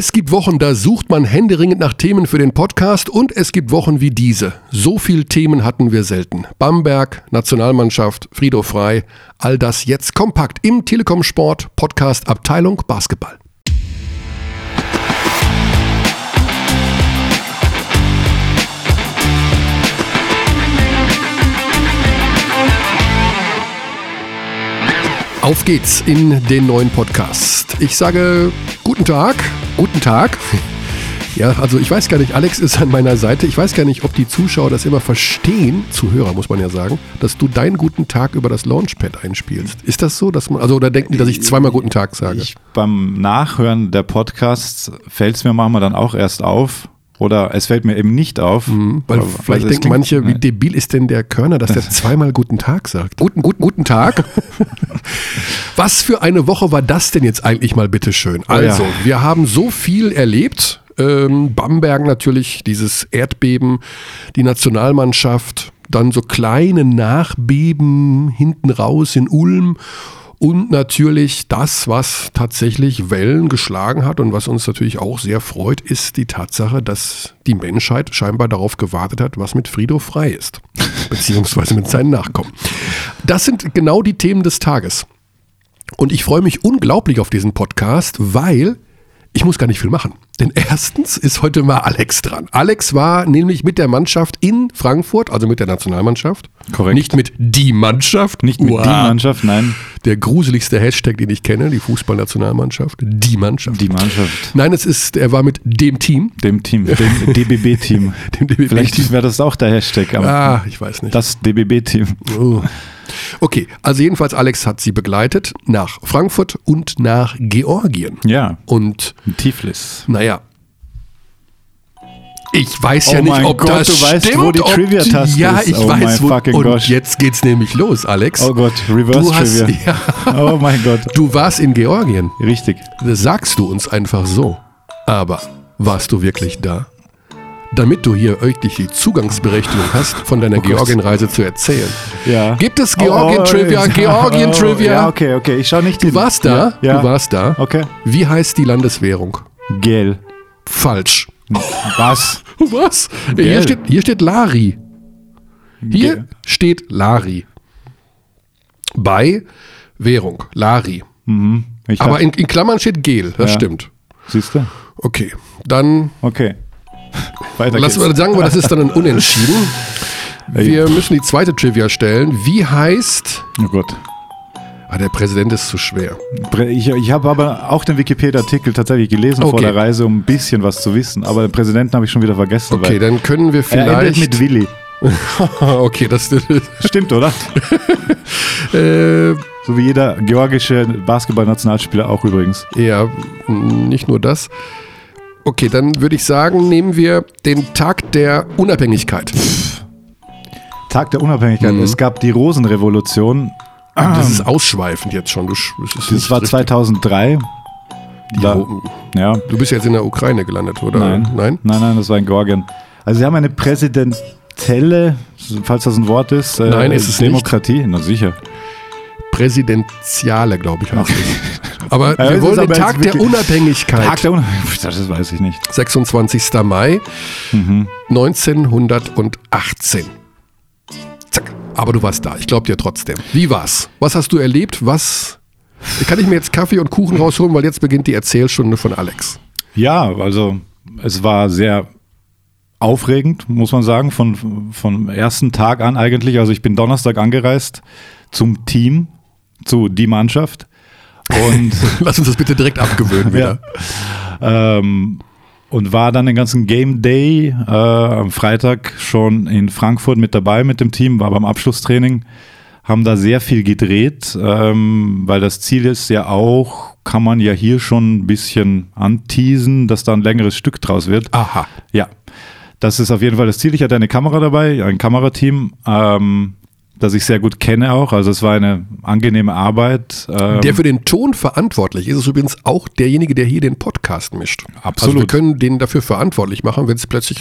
Es gibt Wochen, da sucht man händeringend nach Themen für den Podcast und es gibt Wochen wie diese. So viel Themen hatten wir selten. Bamberg, Nationalmannschaft, Friedhof Frei, all das jetzt kompakt im Telekom Sport Podcast Abteilung Basketball. Auf geht's in den neuen Podcast. Ich sage guten Tag, guten Tag. Ja, also ich weiß gar nicht, Alex ist an meiner Seite. Ich weiß gar nicht, ob die Zuschauer das immer verstehen, Zuhörer muss man ja sagen, dass du deinen guten Tag über das Launchpad einspielst. Ist das so, dass man, also oder denken die, dass ich zweimal guten Tag sage? Ich, beim Nachhören der Podcasts fällt es mir manchmal dann auch erst auf, oder es fällt mir eben nicht auf. Mhm, weil vielleicht denken klingt, manche, wie debil ist denn der Körner, dass der zweimal guten Tag sagt. Guten, guten, guten Tag. Was für eine Woche war das denn jetzt eigentlich mal bitteschön? Also, oh ja. wir haben so viel erlebt. Ähm, Bamberg natürlich, dieses Erdbeben, die Nationalmannschaft, dann so kleine Nachbeben hinten raus in Ulm und natürlich das, was tatsächlich Wellen geschlagen hat und was uns natürlich auch sehr freut, ist die Tatsache, dass die Menschheit scheinbar darauf gewartet hat, was mit Friedhof frei ist. Beziehungsweise mit seinen Nachkommen. Das sind genau die Themen des Tages. Und ich freue mich unglaublich auf diesen Podcast, weil ich muss gar nicht viel machen. Denn erstens ist heute mal Alex dran. Alex war nämlich mit der Mannschaft in Frankfurt, also mit der Nationalmannschaft. Korrekt. Nicht mit die Mannschaft. Nicht mit Uah. die Mannschaft, nein. Der gruseligste Hashtag, den ich kenne, die Fußballnationalmannschaft. Die Mannschaft. Die Mannschaft. Nein, es ist, er war mit dem Team. Dem Team. Dem DBB-Team. dem DBB Vielleicht wäre das auch der Hashtag. ah, ich weiß nicht. Das DBB-Team. Oh. Okay, also jedenfalls Alex hat sie begleitet nach Frankfurt und nach Georgien. Ja. Und Tiflis. Naja. Ich weiß oh ja nicht, ob Gott, das du weißt, stimmt. wo die Trivia-Taste Ja, ich oh weiß, wo. Und gosh. jetzt geht's nämlich los, Alex. Oh Gott, Reverse hast, Trivia. Ja, oh mein Gott. Du warst in Georgien. Richtig. Das sagst du uns einfach so. Aber warst du wirklich da? Damit du hier wirklich die Zugangsberechtigung hast, von deiner oh Georgienreise zu erzählen. Ja. Gibt es Georgien-Trivia? Oh, Georgien-Trivia? ja, okay, okay. Ich schau nicht. Du warst da. Ja. Du warst da. Okay. Wie heißt die Landeswährung? Gel. Falsch. Was? Was? Hier steht, hier steht Lari. Hier Gel. steht Lari. Bei Währung. Lari. Mhm. Aber in, in, Klammern steht Gel. Das ja. stimmt. Siehst du? Okay. Dann. Okay. Weiter Lass mal sagen das ist dann ein Unentschieden. Wir müssen die zweite Trivia stellen. Wie heißt. Oh Gott. Ah, der Präsident ist zu schwer. Ich, ich habe aber auch den Wikipedia-Artikel tatsächlich gelesen okay. vor der Reise, um ein bisschen was zu wissen. Aber den Präsidenten habe ich schon wieder vergessen. Okay, dann können wir vielleicht. Er endet mit Willi. okay, das stimmt, oder? äh, so wie jeder georgische Basketball-Nationalspieler auch übrigens. Ja, nicht nur das. Okay, dann würde ich sagen, nehmen wir den Tag der Unabhängigkeit. Tag der Unabhängigkeit. Mhm. Es gab die Rosenrevolution. Das ist ausschweifend jetzt schon. Das, das war 2003. Da, ja. Du bist jetzt in der Ukraine gelandet, oder? Nein. Nein, nein, nein das war in Georgien. Also sie haben eine präsidentielle, falls das ein Wort ist, äh, Nein, ist es Demokratie. Nicht. Na sicher. Präsidentiale, glaube ich, heißt es. Aber ja, wir wollen den Tag der Unabhängigkeit. Tag der Unabhängigkeit, das weiß ich nicht. 26. Mai mhm. 1918. Zack. Aber du warst da. Ich glaube dir trotzdem. Wie war's? Was hast du erlebt? Was kann ich mir jetzt Kaffee und Kuchen rausholen, weil jetzt beginnt die Erzählstunde von Alex. Ja, also es war sehr aufregend, muss man sagen, von, vom ersten Tag an eigentlich. Also ich bin Donnerstag angereist zum Team, zu die Mannschaft. Und Lass uns das bitte direkt abgewöhnen wieder. Ja. Ähm, und war dann den ganzen Game Day äh, am Freitag schon in Frankfurt mit dabei mit dem Team, war beim Abschlusstraining, haben da sehr viel gedreht, ähm, weil das Ziel ist ja auch, kann man ja hier schon ein bisschen anteasen, dass da ein längeres Stück draus wird. Aha. Ja. Das ist auf jeden Fall das Ziel. Ich hatte eine Kamera dabei, ein Kamerateam. Ähm, das ich sehr gut kenne auch. Also es war eine angenehme Arbeit. Ähm der für den Ton verantwortlich ist, ist übrigens auch derjenige, der hier den Podcast mischt. Absolut. Also wir können den dafür verantwortlich machen, wenn es plötzlich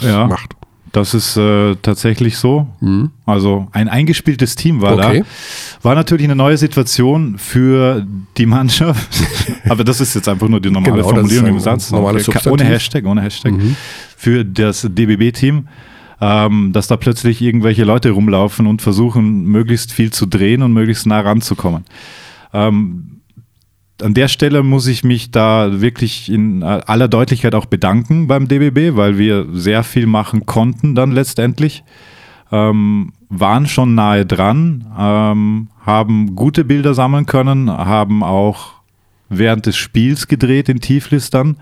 ja. macht. Das ist äh, tatsächlich so. Mhm. Also ein eingespieltes Team war okay. da. War natürlich eine neue Situation für die Mannschaft. Aber das ist jetzt einfach nur die normale genau, Formulierung im Satz. Okay. Ohne Hashtag, ohne Hashtag. Mhm. Für das DBB-Team. Ähm, dass da plötzlich irgendwelche Leute rumlaufen und versuchen, möglichst viel zu drehen und möglichst nah ranzukommen. Ähm, an der Stelle muss ich mich da wirklich in aller Deutlichkeit auch bedanken beim DBB, weil wir sehr viel machen konnten dann letztendlich. Ähm, waren schon nahe dran, ähm, haben gute Bilder sammeln können, haben auch während des Spiels gedreht in Tiflis dann,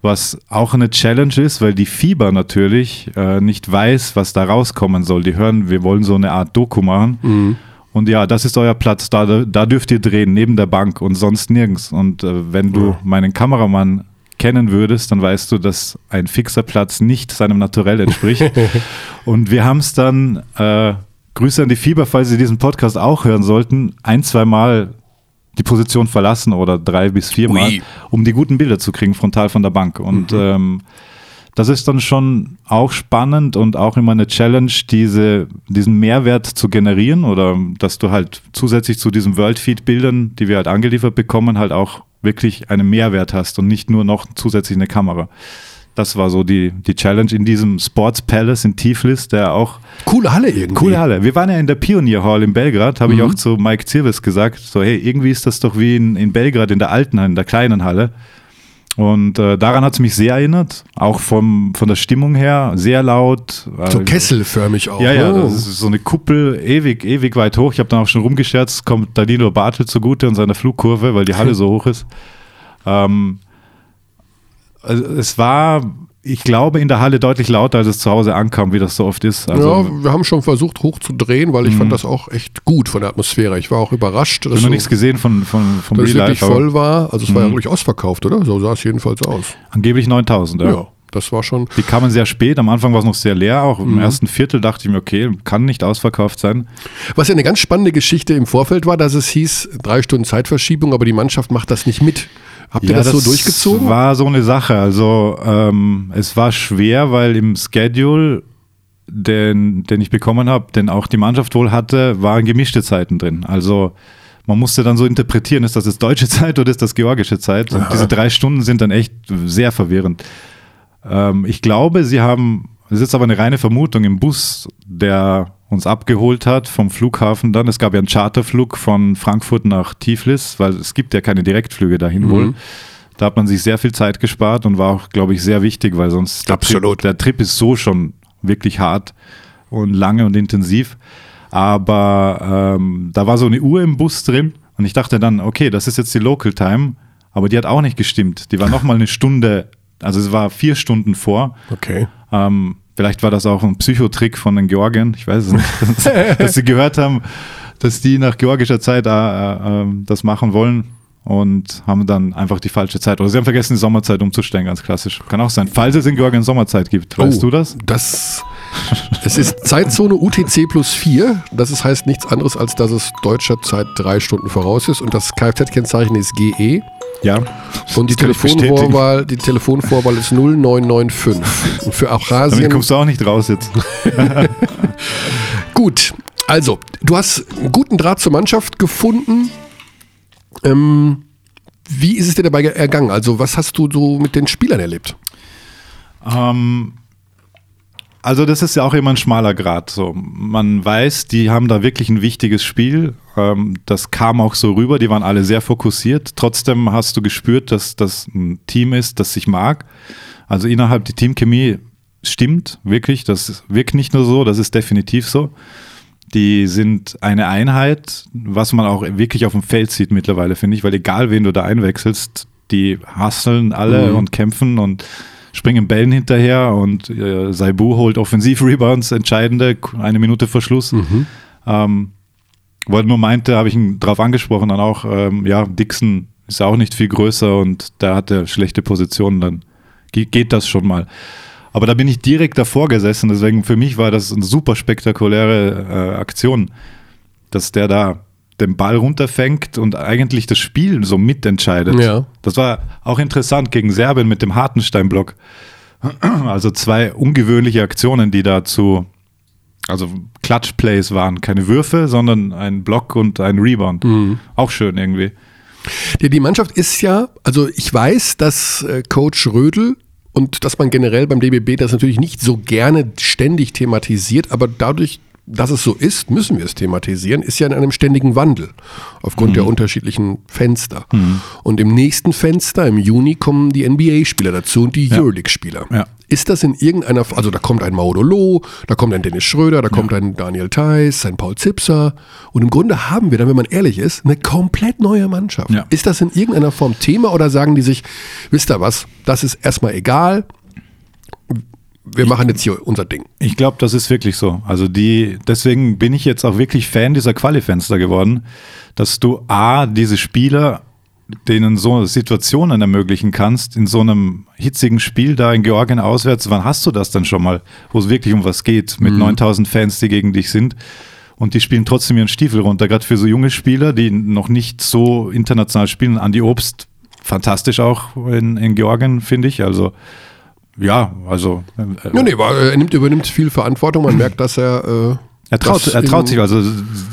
was auch eine Challenge ist, weil die Fieber natürlich äh, nicht weiß, was da rauskommen soll. Die hören, wir wollen so eine Art Doku machen. Mhm und ja, das ist euer Platz, da, da dürft ihr drehen, neben der Bank und sonst nirgends. Und äh, wenn du meinen Kameramann kennen würdest, dann weißt du, dass ein fixer Platz nicht seinem Naturell entspricht. und wir haben es dann, äh, Grüße an die Fieber, falls Sie diesen Podcast auch hören sollten, ein, zwei Mal die Position verlassen oder drei bis vier Mal, um die guten Bilder zu kriegen, frontal von der Bank. Und mhm. ähm, das ist dann schon auch spannend und auch immer eine Challenge, diese, diesen Mehrwert zu generieren oder dass du halt zusätzlich zu diesen Worldfeed-Bildern, die wir halt angeliefert bekommen, halt auch wirklich einen Mehrwert hast und nicht nur noch zusätzlich eine Kamera. Das war so die, die Challenge in diesem Sports Palace in Tiflis, der auch. Coole Halle irgendwie. Coole Halle. Wir waren ja in der Pionier Hall in Belgrad, habe mhm. ich auch zu Mike Zirvis gesagt. So, hey, irgendwie ist das doch wie in, in Belgrad in der alten Halle, in der kleinen Halle. Und äh, daran hat es mich sehr erinnert, auch vom, von der Stimmung her, sehr laut. So kesselförmig auch. Ja, ja, oh. das ist so eine Kuppel, ewig, ewig weit hoch. Ich habe dann auch schon rumgescherzt, kommt Danilo Bartel zugute und seiner Flugkurve, weil die Halle so hoch ist. Ähm, also es war ich glaube, in der Halle deutlich lauter, als es zu Hause ankam, wie das so oft ist. Also, ja, wir haben schon versucht hochzudrehen, weil ich fand mhm. das auch echt gut von der Atmosphäre. Ich war auch überrascht. Ich habe noch nichts gesehen von, von, vom dass es wirklich voll war. Also es war ja mhm. wirklich ausverkauft, oder? So sah es jedenfalls aus. Angeblich 9000, ja. ja. Das war schon. Die kamen sehr spät. Am Anfang war es noch sehr leer. Auch im mhm. ersten Viertel dachte ich mir, okay, kann nicht ausverkauft sein. Was ja eine ganz spannende Geschichte im Vorfeld war, dass es hieß, drei Stunden Zeitverschiebung, aber die Mannschaft macht das nicht mit. Habt ihr ja, das, das, so durchgezogen? War so eine Sache. Also ähm, es war schwer, weil im Schedule, den, den ich bekommen habe, den auch die Mannschaft wohl hatte, waren gemischte Zeiten drin. Also man musste dann so interpretieren, ist das jetzt deutsche Zeit oder ist das georgische Zeit? Und diese drei Stunden sind dann echt sehr verwirrend. Ähm, ich glaube, sie haben, es ist aber eine reine Vermutung, im Bus, der uns abgeholt hat vom Flughafen dann. Es gab ja einen Charterflug von Frankfurt nach Tiflis, weil es gibt ja keine Direktflüge dahin mhm. wohl. Da hat man sich sehr viel Zeit gespart und war auch, glaube ich, sehr wichtig, weil sonst der Trip, der Trip ist so schon wirklich hart und lange und intensiv. Aber ähm, da war so eine Uhr im Bus drin und ich dachte dann, okay, das ist jetzt die Local Time, aber die hat auch nicht gestimmt. Die war nochmal eine Stunde, also es war vier Stunden vor. Okay. Ähm, Vielleicht war das auch ein Psychotrick von den Georgien, ich weiß es nicht, dass, dass sie gehört haben, dass die nach georgischer Zeit äh, äh, das machen wollen und haben dann einfach die falsche Zeit. Oder sie haben vergessen, die Sommerzeit umzustellen, ganz klassisch. Kann auch sein. Falls es in Georgien Sommerzeit gibt. Weißt oh, du das? Das. Es ist Zeitzone UTC plus 4. Das heißt nichts anderes, als dass es deutscher Zeit drei Stunden voraus ist. Und das Kfz-Kennzeichen ist GE. Ja. Und die Telefonvorwahl, die Telefonvorwahl ist 0995. Und für Abchasien. Damit kommst du auch nicht raus jetzt. Gut. Also, du hast einen guten Draht zur Mannschaft gefunden. Ähm, wie ist es dir dabei ergangen? Also, was hast du so mit den Spielern erlebt? Ähm, also das ist ja auch immer ein schmaler Grad. So. Man weiß, die haben da wirklich ein wichtiges Spiel. Ähm, das kam auch so rüber, die waren alle sehr fokussiert. Trotzdem hast du gespürt, dass das ein Team ist, das sich mag. Also innerhalb die Teamchemie stimmt wirklich. Das wirkt nicht nur so, das ist definitiv so. Die sind eine Einheit, was man auch wirklich auf dem Feld sieht mittlerweile, finde ich, weil egal wen du da einwechselst, die hasseln alle mhm. und kämpfen und springen Bällen hinterher und äh, Saibu holt Offensiv-Rebounds, entscheidende, eine Minute vor Schluss. Mhm. Ähm, er nur meinte, habe ich ihn drauf angesprochen, dann auch, ähm, ja, Dixon ist auch nicht viel größer und da hat er schlechte Positionen, dann geht das schon mal. Aber da bin ich direkt davor gesessen, deswegen für mich war das eine super spektakuläre äh, Aktion, dass der da den Ball runterfängt und eigentlich das Spiel so mitentscheidet. Ja. Das war auch interessant gegen Serbien mit dem Hartenstein-Block. Also zwei ungewöhnliche Aktionen, die dazu, also Clutch-Plays waren. Keine Würfe, sondern ein Block und ein Rebound. Mhm. Auch schön irgendwie. Ja, die Mannschaft ist ja, also ich weiß, dass äh, Coach Rödel und dass man generell beim DBB das natürlich nicht so gerne ständig thematisiert, aber dadurch, dass es so ist, müssen wir es thematisieren, ist ja in einem ständigen Wandel aufgrund mhm. der unterschiedlichen Fenster. Mhm. Und im nächsten Fenster, im Juni, kommen die NBA-Spieler dazu und die ja. Euroleague-Spieler. Ja. Ist das in irgendeiner, also da kommt ein Maudolo, da kommt ein Dennis Schröder, da kommt ein Daniel Theiss, ein Paul Zipser und im Grunde haben wir dann, wenn man ehrlich ist, eine komplett neue Mannschaft. Ja. Ist das in irgendeiner Form Thema oder sagen die sich, wisst ihr was, das ist erstmal egal, wir machen jetzt hier unser Ding. Ich glaube, das ist wirklich so. Also die, deswegen bin ich jetzt auch wirklich Fan dieser Qualifenster geworden, dass du A, diese Spieler, denen so Situationen ermöglichen kannst, in so einem hitzigen Spiel da in Georgien auswärts, wann hast du das denn schon mal, wo es wirklich um was geht, mit mhm. 9000 Fans, die gegen dich sind? Und die spielen trotzdem ihren Stiefel runter, gerade für so junge Spieler, die noch nicht so international spielen. Andi Obst, fantastisch auch in, in Georgien, finde ich. Also ja, also. Äh, nee, nee, er nimmt, übernimmt viel Verantwortung. Man merkt, dass er. Äh, er traut, er traut sich. Also,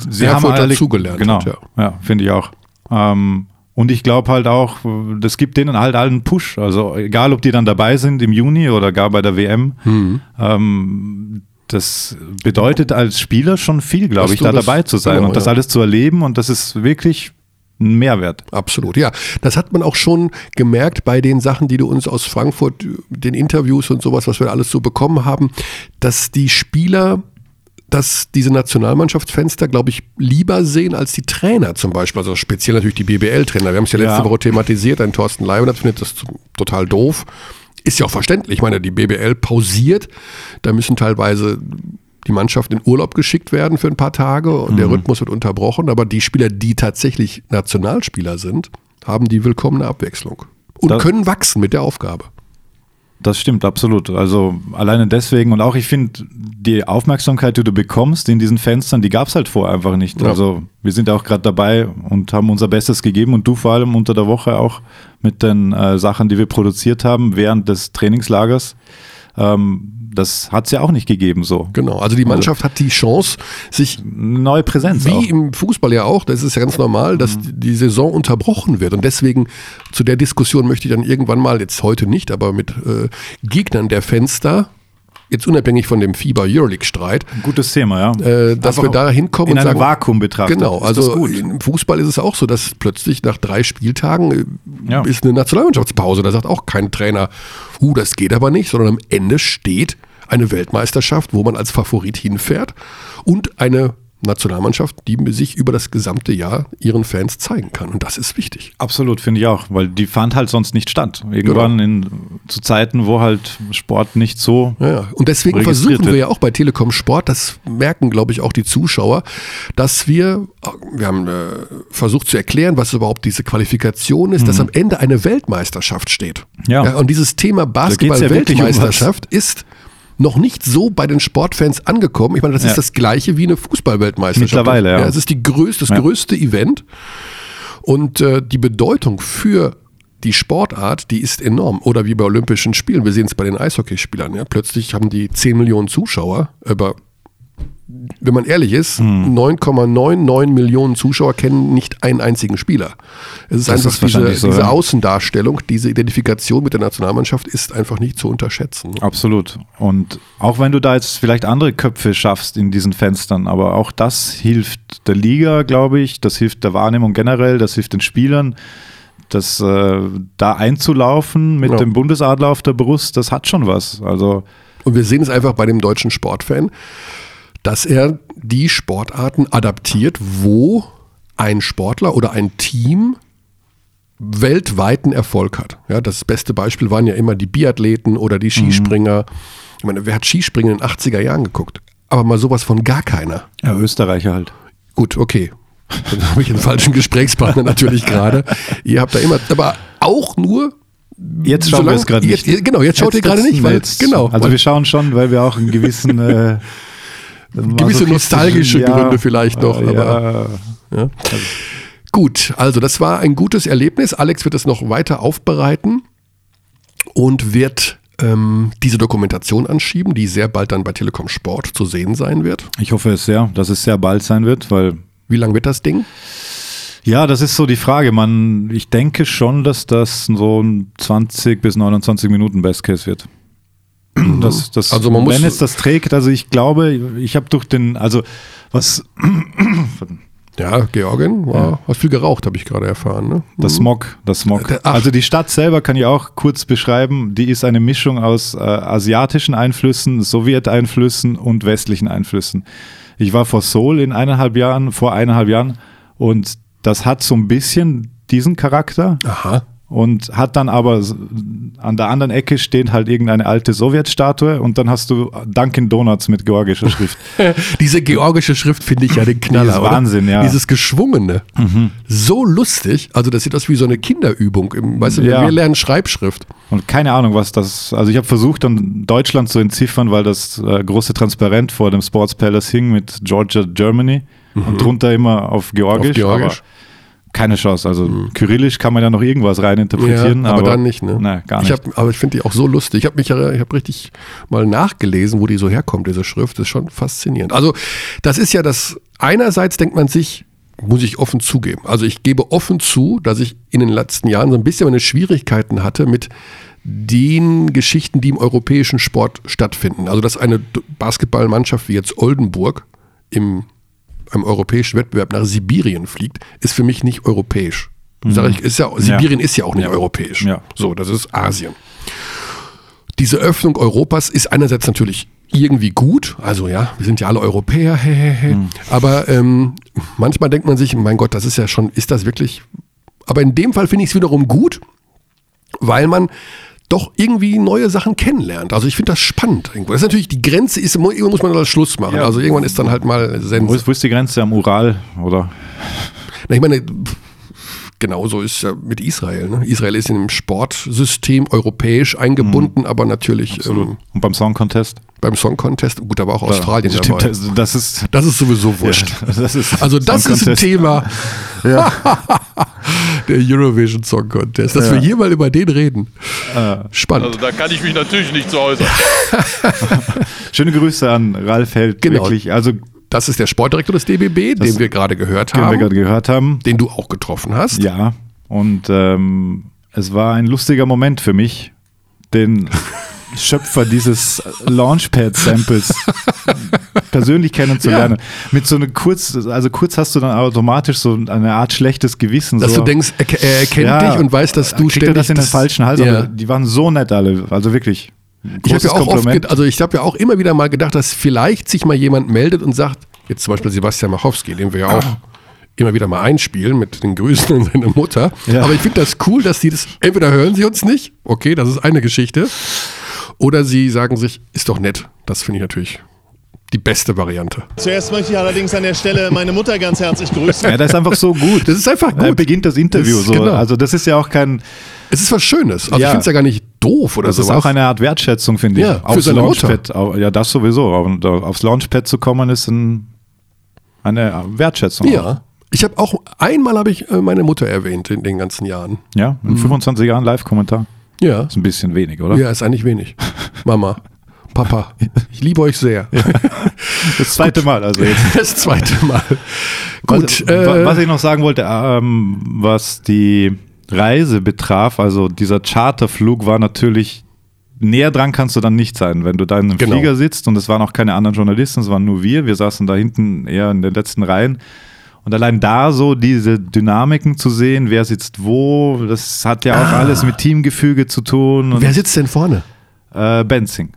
sie haben alle, dazugelernt. Genau. Hat, ja, ja finde ich auch. Ähm, und ich glaube halt auch, das gibt denen halt allen Push. Also, egal, ob die dann dabei sind im Juni oder gar bei der WM. Mhm. Ähm, das bedeutet als Spieler schon viel, glaube ich, da dabei zu sein genau, und das ja. alles zu erleben. Und das ist wirklich ein Mehrwert. Absolut, ja. Das hat man auch schon gemerkt bei den Sachen, die du uns aus Frankfurt, den Interviews und sowas, was wir alles so bekommen haben, dass die Spieler dass diese Nationalmannschaftsfenster, glaube ich, lieber sehen als die Trainer zum Beispiel. Also speziell natürlich die BBL-Trainer. Wir haben es ja letzte ja. Woche thematisiert. Ein Thorsten Leibniz findet das total doof. Ist ja auch verständlich. Ich meine, die BBL pausiert. Da müssen teilweise die Mannschaft in Urlaub geschickt werden für ein paar Tage und mhm. der Rhythmus wird unterbrochen. Aber die Spieler, die tatsächlich Nationalspieler sind, haben die willkommene Abwechslung und das, können wachsen mit der Aufgabe. Das stimmt, absolut. Also alleine deswegen und auch ich finde, die Aufmerksamkeit, die du bekommst in diesen Fenstern, die gab es halt vorher einfach nicht. Ja. Also wir sind auch gerade dabei und haben unser Bestes gegeben und du vor allem unter der Woche auch mit den äh, Sachen, die wir produziert haben während des Trainingslagers. Ähm, das hat es ja auch nicht gegeben so. Genau, also die also Mannschaft hat die Chance, sich neue Präsenz wie auch. im Fußball ja auch, das ist ja ganz normal, dass mhm. die Saison unterbrochen wird und deswegen zu der Diskussion möchte ich dann irgendwann mal jetzt heute nicht, aber mit äh, Gegnern der Fenster jetzt unabhängig von dem Fieber Euroleague-Streit. Ein gutes Thema, ja. Äh, dass Einfach wir da hinkommen und sagen. Vakuum betrachtet. Genau, also im Fußball ist es auch so, dass plötzlich nach drei Spieltagen äh, ja. ist eine Nationalmannschaftspause. Da sagt auch kein Trainer, uh, das geht aber nicht, sondern am Ende steht eine Weltmeisterschaft, wo man als Favorit hinfährt und eine Nationalmannschaft, die sich über das gesamte Jahr ihren Fans zeigen kann. Und das ist wichtig. Absolut, finde ich auch, weil die fand halt sonst nicht statt. Irgendwann genau. in, zu Zeiten, wo halt Sport nicht so. Ja, ja. Und deswegen versuchen wir ja auch bei Telekom Sport, das merken, glaube ich, auch die Zuschauer, dass wir, wir haben äh, versucht zu erklären, was überhaupt diese Qualifikation ist, mhm. dass am Ende eine Weltmeisterschaft steht. Ja. ja und dieses Thema Basketball-Weltmeisterschaft um ist noch nicht so bei den Sportfans angekommen. Ich meine, das ja. ist das gleiche wie eine Fußballweltmeisterschaft. Mittlerweile, ja. ja. Es ist die größte, das größte Event. Und äh, die Bedeutung für die Sportart, die ist enorm. Oder wie bei Olympischen Spielen. Wir sehen es bei den Eishockeyspielern. Ja. Plötzlich haben die 10 Millionen Zuschauer über wenn man ehrlich ist, hm. 9,99 Millionen Zuschauer kennen nicht einen einzigen Spieler. Es ist das einfach ist diese, so, diese. Außendarstellung, diese Identifikation mit der Nationalmannschaft ist einfach nicht zu unterschätzen. Absolut. Und auch wenn du da jetzt vielleicht andere Köpfe schaffst in diesen Fenstern, aber auch das hilft der Liga, glaube ich, das hilft der Wahrnehmung generell, das hilft den Spielern das äh, da einzulaufen mit ja. dem Bundesadler auf der Brust, das hat schon was. Also und wir sehen es einfach bei dem deutschen Sportfan dass er die Sportarten adaptiert, wo ein Sportler oder ein Team weltweiten Erfolg hat. Ja, das beste Beispiel waren ja immer die Biathleten oder die Skispringer. Mhm. Ich meine, wer hat Skispringen in den 80er Jahren geguckt? Aber mal sowas von gar keiner. Ja, Österreicher halt. Gut, okay. Dann habe ich einen falschen Gesprächspartner natürlich gerade. Ihr habt da immer, aber auch nur Jetzt schauen wir es gerade nicht. Jetzt, genau, jetzt schaut jetzt ihr gerade nicht, weil genau. Also wir schauen schon, weil wir auch einen gewissen äh, gewisse nostalgische ja, Gründe vielleicht noch. Ja, aber, ja. Gut, also das war ein gutes Erlebnis. Alex wird es noch weiter aufbereiten und wird ähm, diese Dokumentation anschieben, die sehr bald dann bei Telekom Sport zu sehen sein wird? Ich hoffe es sehr, dass es sehr bald sein wird, weil. Wie lang wird das Ding? Ja, das ist so die Frage. Man, ich denke schon, dass das so ein 20 bis 29 Minuten Best Case wird. Mhm. Das, das, Also man muss- wenn es das trägt, also ich glaube, ich habe durch den, also was Ja, Georgien war, hat viel geraucht, habe ich gerade erfahren. Ne? Das Smog, das Smog. Der- ach. Also die Stadt selber kann ich auch kurz beschreiben. Die ist eine Mischung aus äh, asiatischen Einflüssen, Sowjeteinflüssen und westlichen Einflüssen. Ich war vor Seoul in eineinhalb Jahren, vor eineinhalb Jahren und das hat so ein bisschen diesen Charakter Aha. Und hat dann aber an der anderen Ecke steht halt irgendeine alte Sowjetstatue und dann hast du Dunkin Donuts mit georgischer Schrift. Diese georgische Schrift finde ich ja den Knaller. Die ist oder? Wahnsinn, ja. Mhm. Dieses Geschwungene. So lustig. Also, das sieht aus wie so eine Kinderübung. Im, weißt du, Ja. wir lernen Schreibschrift. Und keine Ahnung, was das. Also ich habe versucht, dann Deutschland zu entziffern, weil das äh, große Transparent vor dem Sports Palace hing mit Georgia, Germany und drunter immer auf Georgisch. Mhm. Auf Georgisch. Mhm. Aber keine Chance. Also Kyrillisch kann man ja noch irgendwas reininterpretieren. Ja, aber, dann nicht, ne? Nee, gar Ich nicht. hab, aber ich finde die auch so lustig. Ich habe mich ja, ich habe richtig mal nachgelesen, wo die so herkommt, diese Schrift. Das ist schon faszinierend. Also, das ist ja das, einerseits denkt man sich, muss ich offen zugeben. Also ich gebe offen zu, dass ich in den letzten Jahren so ein bisschen meine Schwierigkeiten hatte mit den Geschichten, die im europäischen Sport stattfinden. Also dass eine Basketballmannschaft wie jetzt Oldenburg im einem europäischen Wettbewerb nach Sibirien fliegt, ist für mich nicht europäisch. Sag ich, ist ja, Sibirien ist ja auch nicht Ja. europäisch. Ja. So, das ist Asien. Diese Öffnung Europas ist einerseits natürlich irgendwie gut, also ja, wir sind ja alle Europäer, he, he, he. aber ähm, manchmal denkt man sich, mein Gott, das ist ja schon, ist das wirklich, aber in dem Fall finde ich es wiederum gut, weil man doch irgendwie neue Sachen kennenlernt. Also ich finde das spannend. irgendwo. Das ist natürlich, die Grenze ist, irgendwann muss man das Schluss machen. Ja. Also irgendwann ist dann halt mal Wo Sense. ist, wo ist die Grenze am Ural? Oder? Na, ich meine, pff, genauso ist ja mit Israel. Ne? Israel ist in dem Sportsystem europäisch eingebunden, aber natürlich ähm, Und beim Song Contest? beim Song Contest, gut, war auch Australien Stimmt, dabei. das, das ist. Das ist sowieso wurscht. Ja, das ist also das Song ist ein. Thema. Der Eurovision Song Contest. Dass wir hier mal über den reden. Spannend. Also da kann ich mich natürlich nicht zu äußern. Schöne Grüße an Ralf Held. Genau. Wirklich. Also, Das ist der Sportdirektor des DBB, den wir gerade gehört den wir haben, gerade gehört haben. den du auch getroffen hast. Ja, und ähm, es war ein lustiger Moment für mich, den Schöpfer dieses Launchpad-Samples persönlich kennenzulernen. Mit so einer kurz, also kurz hast du dann automatisch so eine Art schlechtes Gewissen. Dass so. du denkst, er, er erkennt Ja, dich und weiß, dass du ständig das in den falschen Hals, Ja. aber die waren so nett alle, also wirklich. Ich habe ja auch oft, also ich habe ja auch immer wieder mal gedacht, dass vielleicht sich mal jemand meldet und sagt, jetzt zum Beispiel Sebastian Machowski, den wir ja auch immer wieder mal einspielen mit den Grüßen an seine Mutter. Ja. Aber ich finde das cool, dass sie das, entweder hören sie uns nicht, okay, das ist eine Geschichte, oder sie sagen sich, ist doch nett. Das finde ich natürlich die beste Variante. Zuerst möchte ich allerdings an der Stelle meine Mutter ganz herzlich grüßen. ja, das ist einfach so gut. Das ist einfach Da gut. beginnt das Interview Das- so. genau. Also das ist ja auch kein, Es ist was Schönes. Also Ja. ich finde es ja gar nicht doof oder das ist auch eine Art Wertschätzung, finde ich. Ja, für aufs seine Mutter. Launchpad, au- ja, das sowieso. Und aufs Launchpad zu kommen, ist ein, eine Wertschätzung. ja. Ich habe auch, einmal habe ich äh, meine Mutter erwähnt in den ganzen Jahren. Ja, in 25 Jahren Live-Kommentar. Ja. Ist ein bisschen wenig, oder? Ja, ist eigentlich wenig. Mama, Papa, ich liebe euch sehr. Das zweite Mal, also jetzt. Das zweite Mal. Gut, was, äh, was ich noch sagen wollte, ähm, was die Reise betraf, also dieser Charterflug war natürlich näher dran kannst du dann nicht sein, wenn du da in einem Genau. Flieger sitzt und es waren auch keine anderen Journalisten, es waren nur wir, wir saßen da hinten eher in den letzten Reihen. Und allein da so diese Dynamiken zu sehen, wer sitzt wo, das hat ja auch alles mit Teamgefüge zu tun. Wer sitzt denn vorne? äh, Benzing.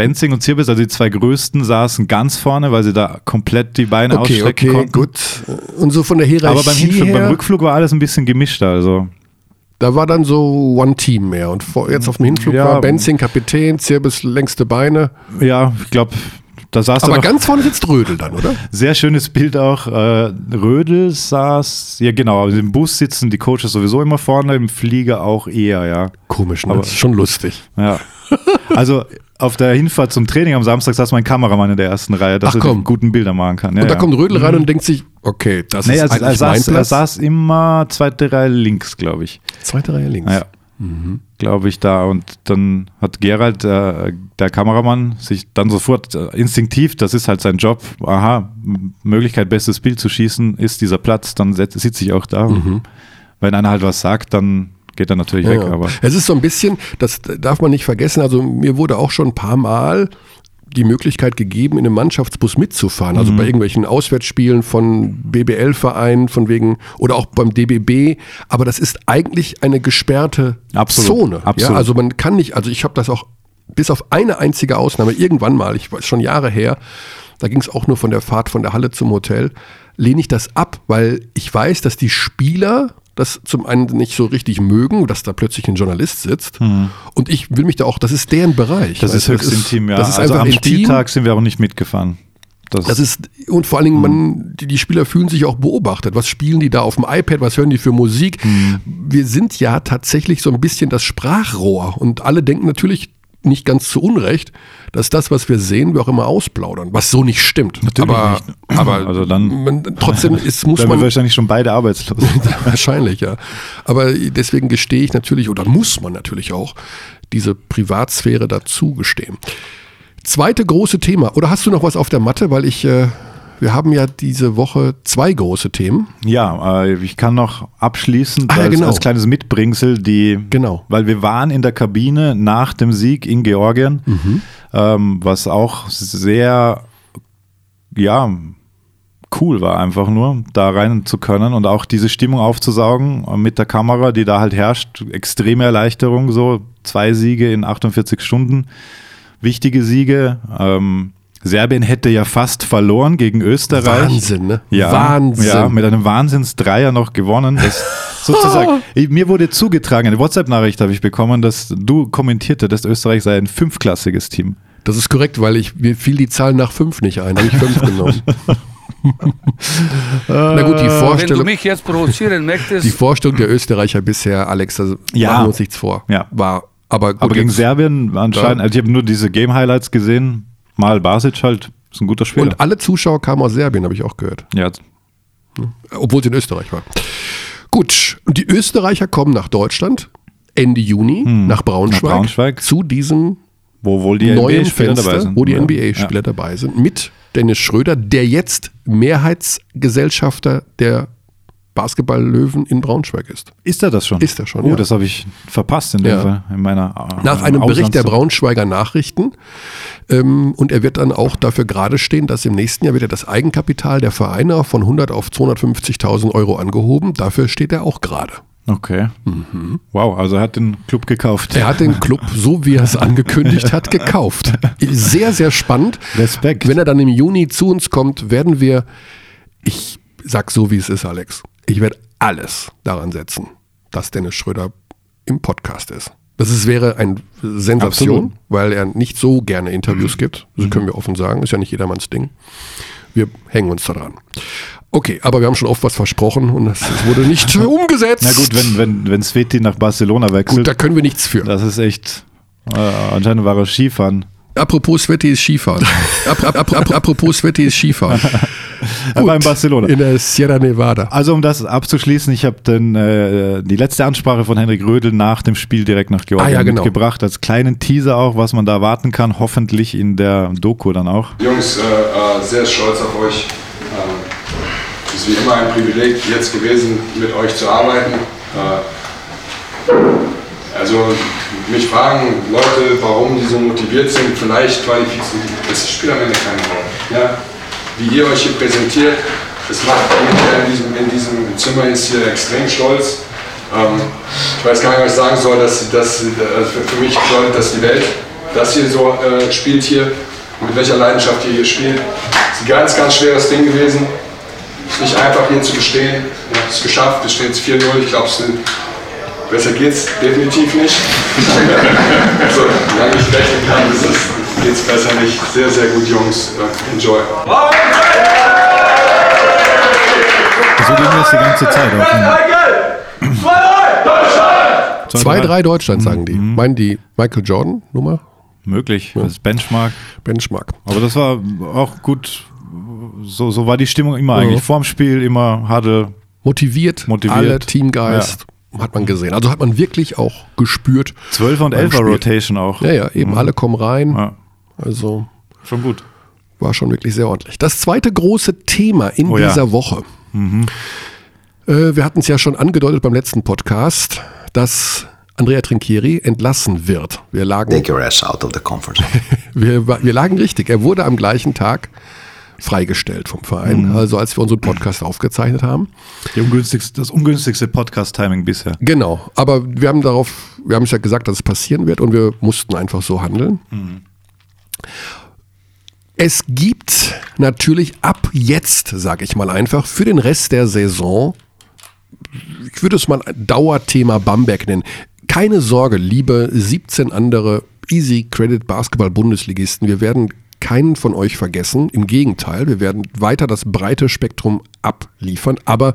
Benzing und Zirbis, also die zwei größten, saßen ganz vorne, weil sie da komplett die Beine Okay, ausstrecken okay, konnten. gut. Und so von der Hierarchie Aber beim, Hinflug, her, beim Rückflug war alles ein bisschen gemischter. Also da war dann so One Team mehr. Und vor, jetzt auf dem Hinflug Ja. war Benzing Kapitän, Zirbis längste Beine. ja, ich glaube, da saß Aber ganz vorne sitzt Rödel dann, oder? sehr schönes Bild auch. Äh, Rödel saß, ja genau, im Bus sitzen die Coaches sowieso immer vorne, im Flieger auch eher, ja. Komisch, ne? Aber- das ist schon lustig. ja. Also auf der Hinfahrt zum Training am Samstag saß mein Kameramann in der ersten Reihe, dass Ach, er die guten Bilder machen kann. Ja, und da ja. kommt Rödel rein und denkt sich, okay, das Nee, ist er, eigentlich saß, mein er saß immer zweite Reihe links, glaube ich. Zweite Reihe links. Ja. glaube ich, da. Und dann hat Gerald, äh, der Kameramann, sich dann sofort äh, instinktiv, das ist halt sein Job, aha, Möglichkeit, bestes Bild zu schießen, ist dieser Platz, dann sitze ich auch da. Wenn einer halt was sagt, dann geht er natürlich weg. Ja. Aber Es ist so ein bisschen, das darf man nicht vergessen, also mir wurde auch schon ein paar Mal die Möglichkeit gegeben, in einem Mannschaftsbus mitzufahren. Also Mhm. bei irgendwelchen Auswärtsspielen von BBL-Vereinen, von wegen, oder auch beim DBB. Aber das ist eigentlich eine gesperrte Absolut, Zone. absolut. Ja, also man kann nicht, also ich habe das auch bis auf eine einzige Ausnahme irgendwann mal, ich weiß schon Jahre her, da ging es auch nur von der Fahrt von der Halle zum Hotel, lehne ich das ab, weil ich weiß, dass die Spieler das zum einen nicht so richtig mögen, dass da plötzlich ein Journalist sitzt. Und ich will mich da auch, das ist deren Bereich. das ist höchst intim, ja. Das ist also am intim. Spieltag sind wir auch nicht mitgefahren. Das, Das ist, und vor allen Dingen, man, die, die Spieler fühlen sich auch beobachtet. Was spielen die da auf dem iPad? Was hören die für Musik? Wir sind ja tatsächlich so ein bisschen das Sprachrohr. Und alle denken natürlich nicht ganz zu Unrecht, dass das, was wir sehen, wir auch immer ausplaudern. Was so nicht stimmt. Natürlich aber, nicht. aber Also dann- man, trotzdem ist, muss man. wahrscheinlich schon beide arbeitslos. Wahrscheinlich, ja. Aber deswegen gestehe ich natürlich, oder muss man natürlich auch, diese Privatsphäre dazu gestehen. Zweite große Thema. Oder hast du noch was auf der Matte? Weil ich, äh, wir haben ja diese Woche zwei große Themen. Ja, äh, ich kann noch abschließend Ah, ja, als, genau. als kleines Mitbringsel die, Genau. weil wir waren in der Kabine nach dem Sieg in Georgien, Mhm. ähm, was auch sehr, ja, cool war einfach nur, da rein zu können und auch diese Stimmung aufzusaugen mit der Kamera, die da halt herrscht. Extreme Erleichterung, so zwei Siege in 48 Stunden, wichtige Siege. Ähm, Serbien hätte ja fast verloren gegen Österreich. Wahnsinn, ne? Ja, Wahnsinn. Ja, mit einem Wahnsinnsdreier noch gewonnen. Das sozusagen, Ich- mir wurde zugetragen, eine WhatsApp-Nachricht habe ich bekommen, dass du kommentiert hattest, Österreich sei ein fünfklassiges Team. Das ist korrekt, weil ich, mir fiel die Zahl nach fünf nicht ein. Habe ich fünf genommen. Na gut, die Wenn du Vorstellung, mich jetzt provozieren möchtest, die Vorstellung der Österreicher bisher, Alex, da Ja. machen wir uns nichts vor, Ja. war. Aber, gut, Aber gegen jetzt- Serbien anscheinend, Ja. also ich habe nur diese Game-Highlights gesehen. Mal Basic halt, ist ein guter Spieler. Und alle Zuschauer kamen aus Serbien, habe ich auch gehört. ja, obwohl sie in Österreich war. Gut, die Österreicher kommen nach Deutschland Ende Juni nach, Braunschweig, Hm. nach Braunschweig. zu diesem wo wohl die neuen Fenster, wo die Ja. NBA-Spieler dabei sind, mit Dennis Schröder, der jetzt Mehrheitsgesellschafter der Basketball-Löwen in Braunschweig ist. Ist er das schon? Ist er schon, Oh, ja. das habe ich verpasst in dem Ja. Fall, in meiner äh, Nach einem Bericht der. Braunschweiger Nachrichten. Ähm, und er wird dann auch dafür gerade stehen, dass im nächsten Jahr wird er das Eigenkapital der Vereine von 100 auf 250.000 Euro angehoben. Dafür steht er auch gerade. Okay. Wow, also er hat den Club gekauft. Mhm. Er hat den Club, so wie er es angekündigt hat, gekauft. Sehr, sehr spannend. Respekt. Wenn er dann im Juni zu uns kommt, werden wir, ich sag so, wie es ist, Alex, ich werde alles daran setzen, dass Dennis Schröder im Podcast ist. Das ist, wäre eine Sensation, Absolut. weil er nicht so gerne Interviews gibt. Das können wir offen sagen. Ist ja nicht jedermanns Ding. Wir hängen uns daran. Okay, aber wir haben schon oft was versprochen und es es wurde nicht umgesetzt. Na gut, wenn, wenn, wenn Sveti nach Barcelona wechselt, Gut, da können wir nichts für. das ist echt, äh, anscheinend war er Skifahren. Apropos Sveti ist Skifahren. Ap, ap, ap, ap, apropos Sveti ist Skifahren. War in Barcelona. In der Sierra Nevada. Also um das abzuschließen, ich habe dann äh, die letzte Ansprache von Henrik Rödel nach dem Spiel direkt nach Georgien Ah, ja, genau. mitgebracht, als kleinen Teaser auch, was man da erwarten kann, hoffentlich in der Doku dann auch. Jungs, äh, äh, sehr stolz auf euch. Ähm, es ist wie immer ein Privileg jetzt gewesen, mit euch zu arbeiten. Äh, also mich fragen Leute, warum die so motiviert sind. Vielleicht qualifizieren das spielt am Ende keine Rolle. Ja? Wie ihr euch hier präsentiert, das macht jeden, der in diesem, in diesem Zimmer ist, hier extrem stolz. Ähm, ich weiß gar nicht, was ich sagen soll, dass, dass also für, mich bedeutet das die Welt, das hier so äh, spielt hier, mit welcher Leidenschaft ihr hier spielt. Es ist ein ganz, ganz schweres Ding gewesen. Es nicht einfach hier zu bestehen. Ihr habt es geschafft, wir stehen jetzt 4-0. Ich glaube, besser geht's definitiv nicht. so, lange ich rechnen kann, ist es geht's besser nicht. Sehr, sehr gut, Jungs. Enjoy. So ging das die ganze Zeit auch. 2-3 Deutschland, sagen die. Meinen die Michael Jordan Nummer? Möglich, das Benchmark. Benchmark. Aber das war auch gut. So, so war die Stimmung immer eigentlich. Vorm Spiel immer hatte Motiviert, Motiviert. alle Teamgeist. Hat man gesehen. Also hat man wirklich auch gespürt. 12 und 11 Rotation auch. Ja, ja, eben Mhm. alle kommen rein. Ja, Also schon gut. war schon wirklich sehr ordentlich. Das zweite große Thema in Oh ja. dieser Woche. Äh, wir hatten es ja schon angedeutet beim letzten Podcast, dass Andrea Trinchieri entlassen wird. Wir lagen, Take your ass out of the conference. wir, wir lagen richtig. Er wurde am gleichen Tag freigestellt vom Verein, also als wir unseren Podcast aufgezeichnet haben. Ungünstigste, das ungünstigste Podcast-Timing bisher. Genau, aber wir haben darauf, wir haben es ja gesagt, dass es passieren wird und wir mussten einfach so handeln. Es gibt natürlich ab jetzt, sage ich mal einfach, für den Rest der Saison, ich würde es mal Dauerthema Bamberg nennen. Keine Sorge, liebe 17 andere Easy Credit Basketball Bundesligisten, wir werden keinen von euch vergessen. Im Gegenteil, wir werden weiter das breite Spektrum abliefern. Aber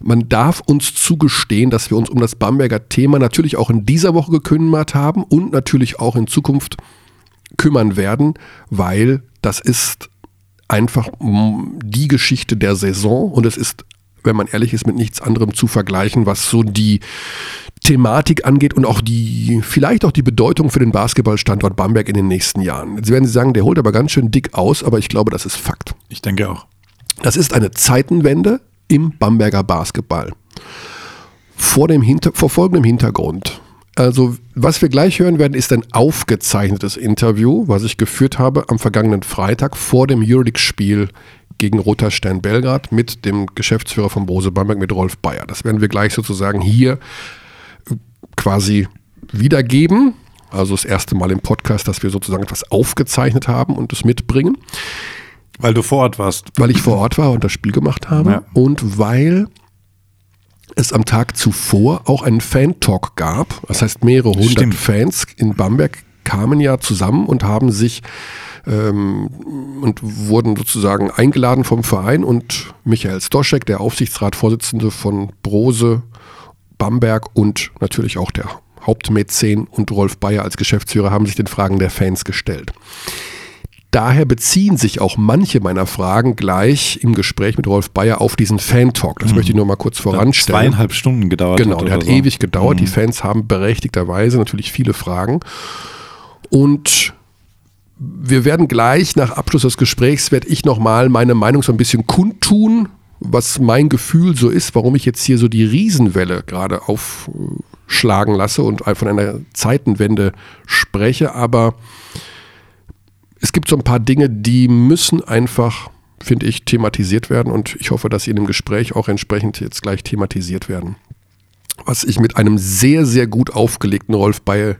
man darf uns zugestehen, dass wir uns um das Bamberger Thema natürlich auch in dieser Woche gekümmert haben und natürlich auch in Zukunft kümmern werden, weil das ist einfach die Geschichte der Saison und es ist, wenn man ehrlich ist, mit nichts anderem zu vergleichen, was so die Thematik angeht und auch die, vielleicht auch die Bedeutung für den Basketballstandort Bamberg in den nächsten Jahren. Jetzt werden Sie sagen, der holt aber ganz schön dick aus, aber ich glaube, das ist Fakt. Ich denke auch. Das ist eine Zeitenwende im Bamberger Basketball. Vor, dem Hinter vor folgendem Hintergrund. Also, was wir gleich hören werden, ist ein aufgezeichnetes Interview, was ich geführt habe am vergangenen Freitag vor dem Euroleague-Spiel gegen Roter Stern Belgrad mit dem Geschäftsführer von Bose Bamberg, mit Rolf Bayer. Das werden wir gleich sozusagen hier äh, quasi wiedergeben. Also das erste Mal im Podcast, dass wir sozusagen etwas aufgezeichnet haben und es mitbringen Weil du vor Ort warst. weil ich vor Ort war und das Spiel gemacht habe Ja. und weil es am Tag zuvor auch einen Fan-Talk gab. Das heißt, mehrere hundert. Fans in Bamberg kamen ja zusammen und haben sich ähm, und wurden sozusagen eingeladen vom Verein und Michael Stoschek, der Aufsichtsratsvorsitzende von Brose, Bamberg und natürlich auch der Hauptmäzen und Rolf Bayer als Geschäftsführer haben sich den Fragen der Fans gestellt. Daher beziehen sich auch manche meiner Fragen gleich im Gespräch mit Rolf Bayer auf diesen Fan-Talk. Das möchte ich nur mal kurz Hat voranstellen. zweieinhalb Stunden gedauert. Genau, hat der hat so. Mhm. ewig gedauert. Die Fans haben berechtigterweise natürlich viele Fragen. Und wir werden gleich nach Abschluss des Gesprächs, werde ich nochmal meine Meinung so ein bisschen kundtun, was mein Gefühl so ist, warum ich jetzt hier so die Riesenwelle gerade aufschlagen lasse und von einer Zeitenwende spreche. Aber es gibt so ein paar Dinge, die müssen einfach, finde ich, thematisiert werden und ich hoffe, dass sie in dem Gespräch auch entsprechend jetzt gleich thematisiert werden. Was ich mit einem sehr, sehr gut aufgelegten Rolf Bayer,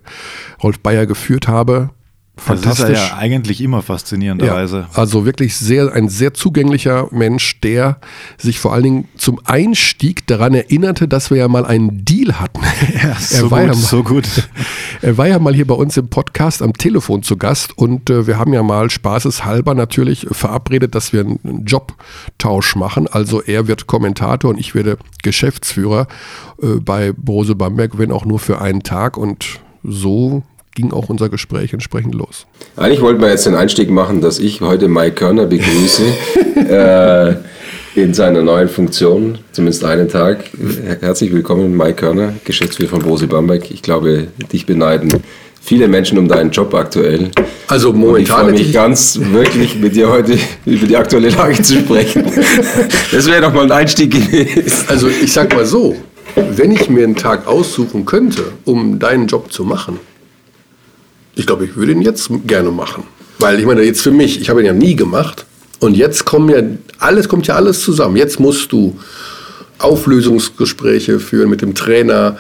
Rolf Bayer geführt habe. Das ist Fantastisch. ja eigentlich immer faszinierenderweise. also wirklich sehr, ein sehr zugänglicher Mensch, der sich vor allen Dingen zum Einstieg daran erinnerte, dass wir ja mal einen Deal hatten. Ja, so war gut, ja mal, so gut. Er war ja mal hier bei uns im Podcast am Telefon zu Gast und äh, wir haben ja mal spaßeshalber natürlich verabredet, dass wir einen, einen Jobtausch machen. Also er wird Kommentator und ich werde Geschäftsführer äh, bei Brose Bamberg, wenn auch nur für einen Tag und so ging auch unser Gespräch entsprechend los. Eigentlich wollten wir jetzt den Einstieg machen, dass ich heute Mike Körner begrüße äh, in seiner neuen Funktion, zumindest einen Tag. Herzlich willkommen, Mike Körner, Geschäftsführer von Bose Bamberg. Ich glaube, dich beneiden viele Menschen um deinen Job aktuell. Also Und ich freue mich ganz wirklich mit dir heute über die aktuelle Lage zu sprechen. Das wäre doch mal ein Einstieg gewesen. Also ich sag mal so, wenn ich mir einen Tag aussuchen könnte, um deinen Job zu machen, ich glaube, ich würde ihn jetzt gerne machen. Weil ich meine, jetzt für mich, ich habe ihn ja nie gemacht. Und jetzt kommen ja, alles kommt ja alles zusammen. Jetzt musst du Auflösungsgespräche führen mit dem Trainer,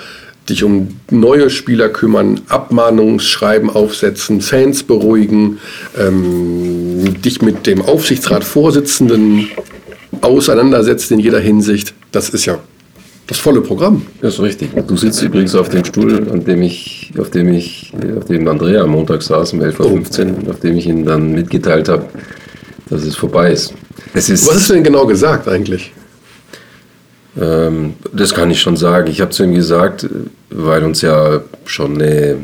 dich um neue Spieler kümmern, Abmahnungsschreiben aufsetzen, Fans beruhigen, ähm, dich mit dem Aufsichtsratsvorsitzenden auseinandersetzen in jeder Hinsicht. Das ist ja das volle Programm. Das ist richtig. Du sitzt übrigens auf dem Stuhl, an dem ich, auf dem ich, auf dem Andrea am Montag saß, um 11.15 Uhr, auf dem ich ihm dann mitgeteilt habe, dass es vorbei ist. Es ist Was hast du denn genau gesagt eigentlich? Ähm, das kann ich schon sagen. Ich habe zu ihm gesagt, weil uns ja schon eine,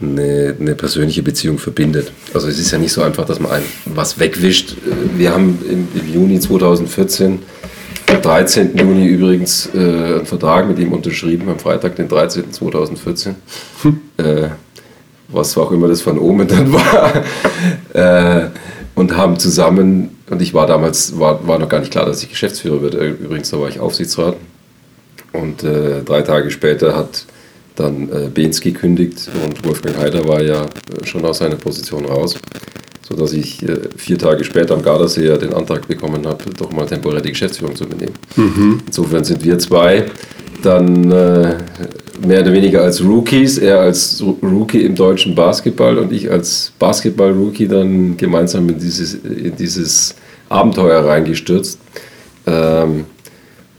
eine, eine persönliche Beziehung verbindet. Also es ist ja nicht so einfach, dass man ein, was wegwischt. Wir haben im, Juni 2014 am 13. Juni übrigens äh, einen Vertrag mit ihm unterschrieben, am Freitag, den 13.2014. Hm. Äh, was auch immer das von Omen dann war. äh, und haben zusammen, und ich war damals, war, war noch gar nicht klar, dass ich Geschäftsführer werde. Übrigens, da war ich Aufsichtsrat. Und äh, drei Tage später hat dann äh, Behns gekündigt und Wolfgang Heider war ja äh, schon aus seiner Position raus, sodass ich äh, vier Tage später am Gardasee den Antrag bekommen habe, doch mal temporär die Geschäftsführung zu übernehmen. Mhm. Insofern sind wir zwei dann äh, mehr oder weniger als Rookies, er als Rookie im deutschen Basketball und ich als Basketball-Rookie dann gemeinsam in dieses, in dieses Abenteuer reingestürzt. Ähm,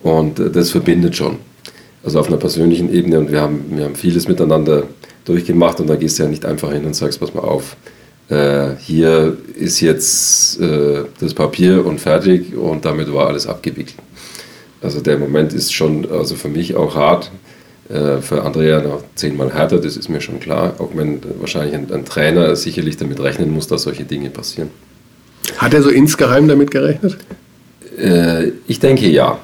und das verbindet schon. Also auf einer persönlichen Ebene und wir haben, wir haben vieles miteinander durchgemacht und da gehst du ja nicht einfach hin und sagst, pass mal auf, äh, hier ist jetzt äh, das Papier und fertig und damit war alles abgewickelt. Also der Moment ist schon, also für mich auch hart, äh, für Andrea noch zehnmal härter, das ist mir schon klar, auch wenn wahrscheinlich ein, ein Trainer sicherlich damit rechnen muss, dass solche Dinge passieren. Hat er so insgeheim damit gerechnet? Äh, ich denke ja.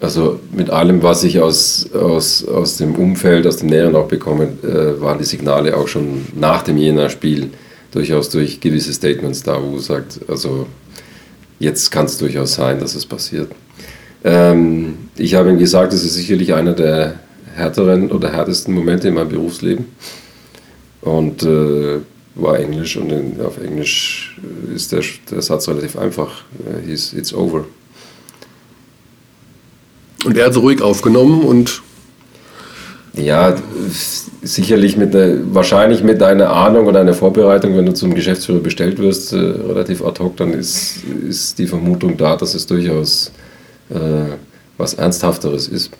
Also mit allem, was ich aus, aus, aus dem Umfeld, aus dem Näheren auch bekomme, äh, waren die Signale auch schon nach dem Jena-Spiel durchaus durch gewisse Statements da, wo sagt, also jetzt kann es durchaus sein, dass es passiert. Ähm, ich habe ihm gesagt, es ist sicherlich einer der härteren oder härtesten Momente in meinem Berufsleben. Und äh, war Englisch und in, auf Englisch ist der, der Satz relativ einfach. Uh, he's, it's over. Und er hat es ruhig aufgenommen und. Ja, sicherlich mit einer, wahrscheinlich mit einer Ahnung oder einer Vorbereitung, wenn du zum Geschäftsführer bestellt wirst, äh, relativ ad hoc, dann ist, ist die Vermutung da, dass es durchaus äh, was Ernsthafteres ist.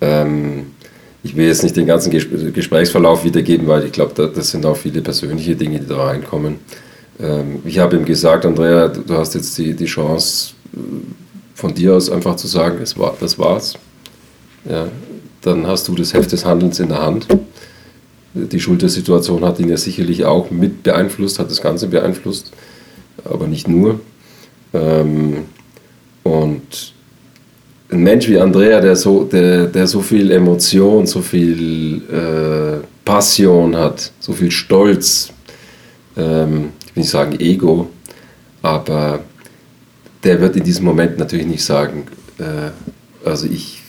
Ähm, ich will jetzt nicht den ganzen Gesprächsverlauf wiedergeben, weil ich glaube, das sind auch viele persönliche Dinge, die da reinkommen. Ähm, ich habe ihm gesagt, Andrea, du hast jetzt die, die Chance, äh, von dir aus einfach zu sagen, es war, das war's. Ja, dann hast du das Heft des Handelns in der Hand. Die Schultersituation hat ihn ja sicherlich auch mit beeinflusst, hat das Ganze beeinflusst, aber nicht nur. Ähm, und ein Mensch wie Andrea, der so, der, der so viel Emotion, so viel äh, Passion hat, so viel Stolz, ähm, ich will nicht sagen Ego, aber der wird in diesem Moment natürlich nicht sagen, äh, also ich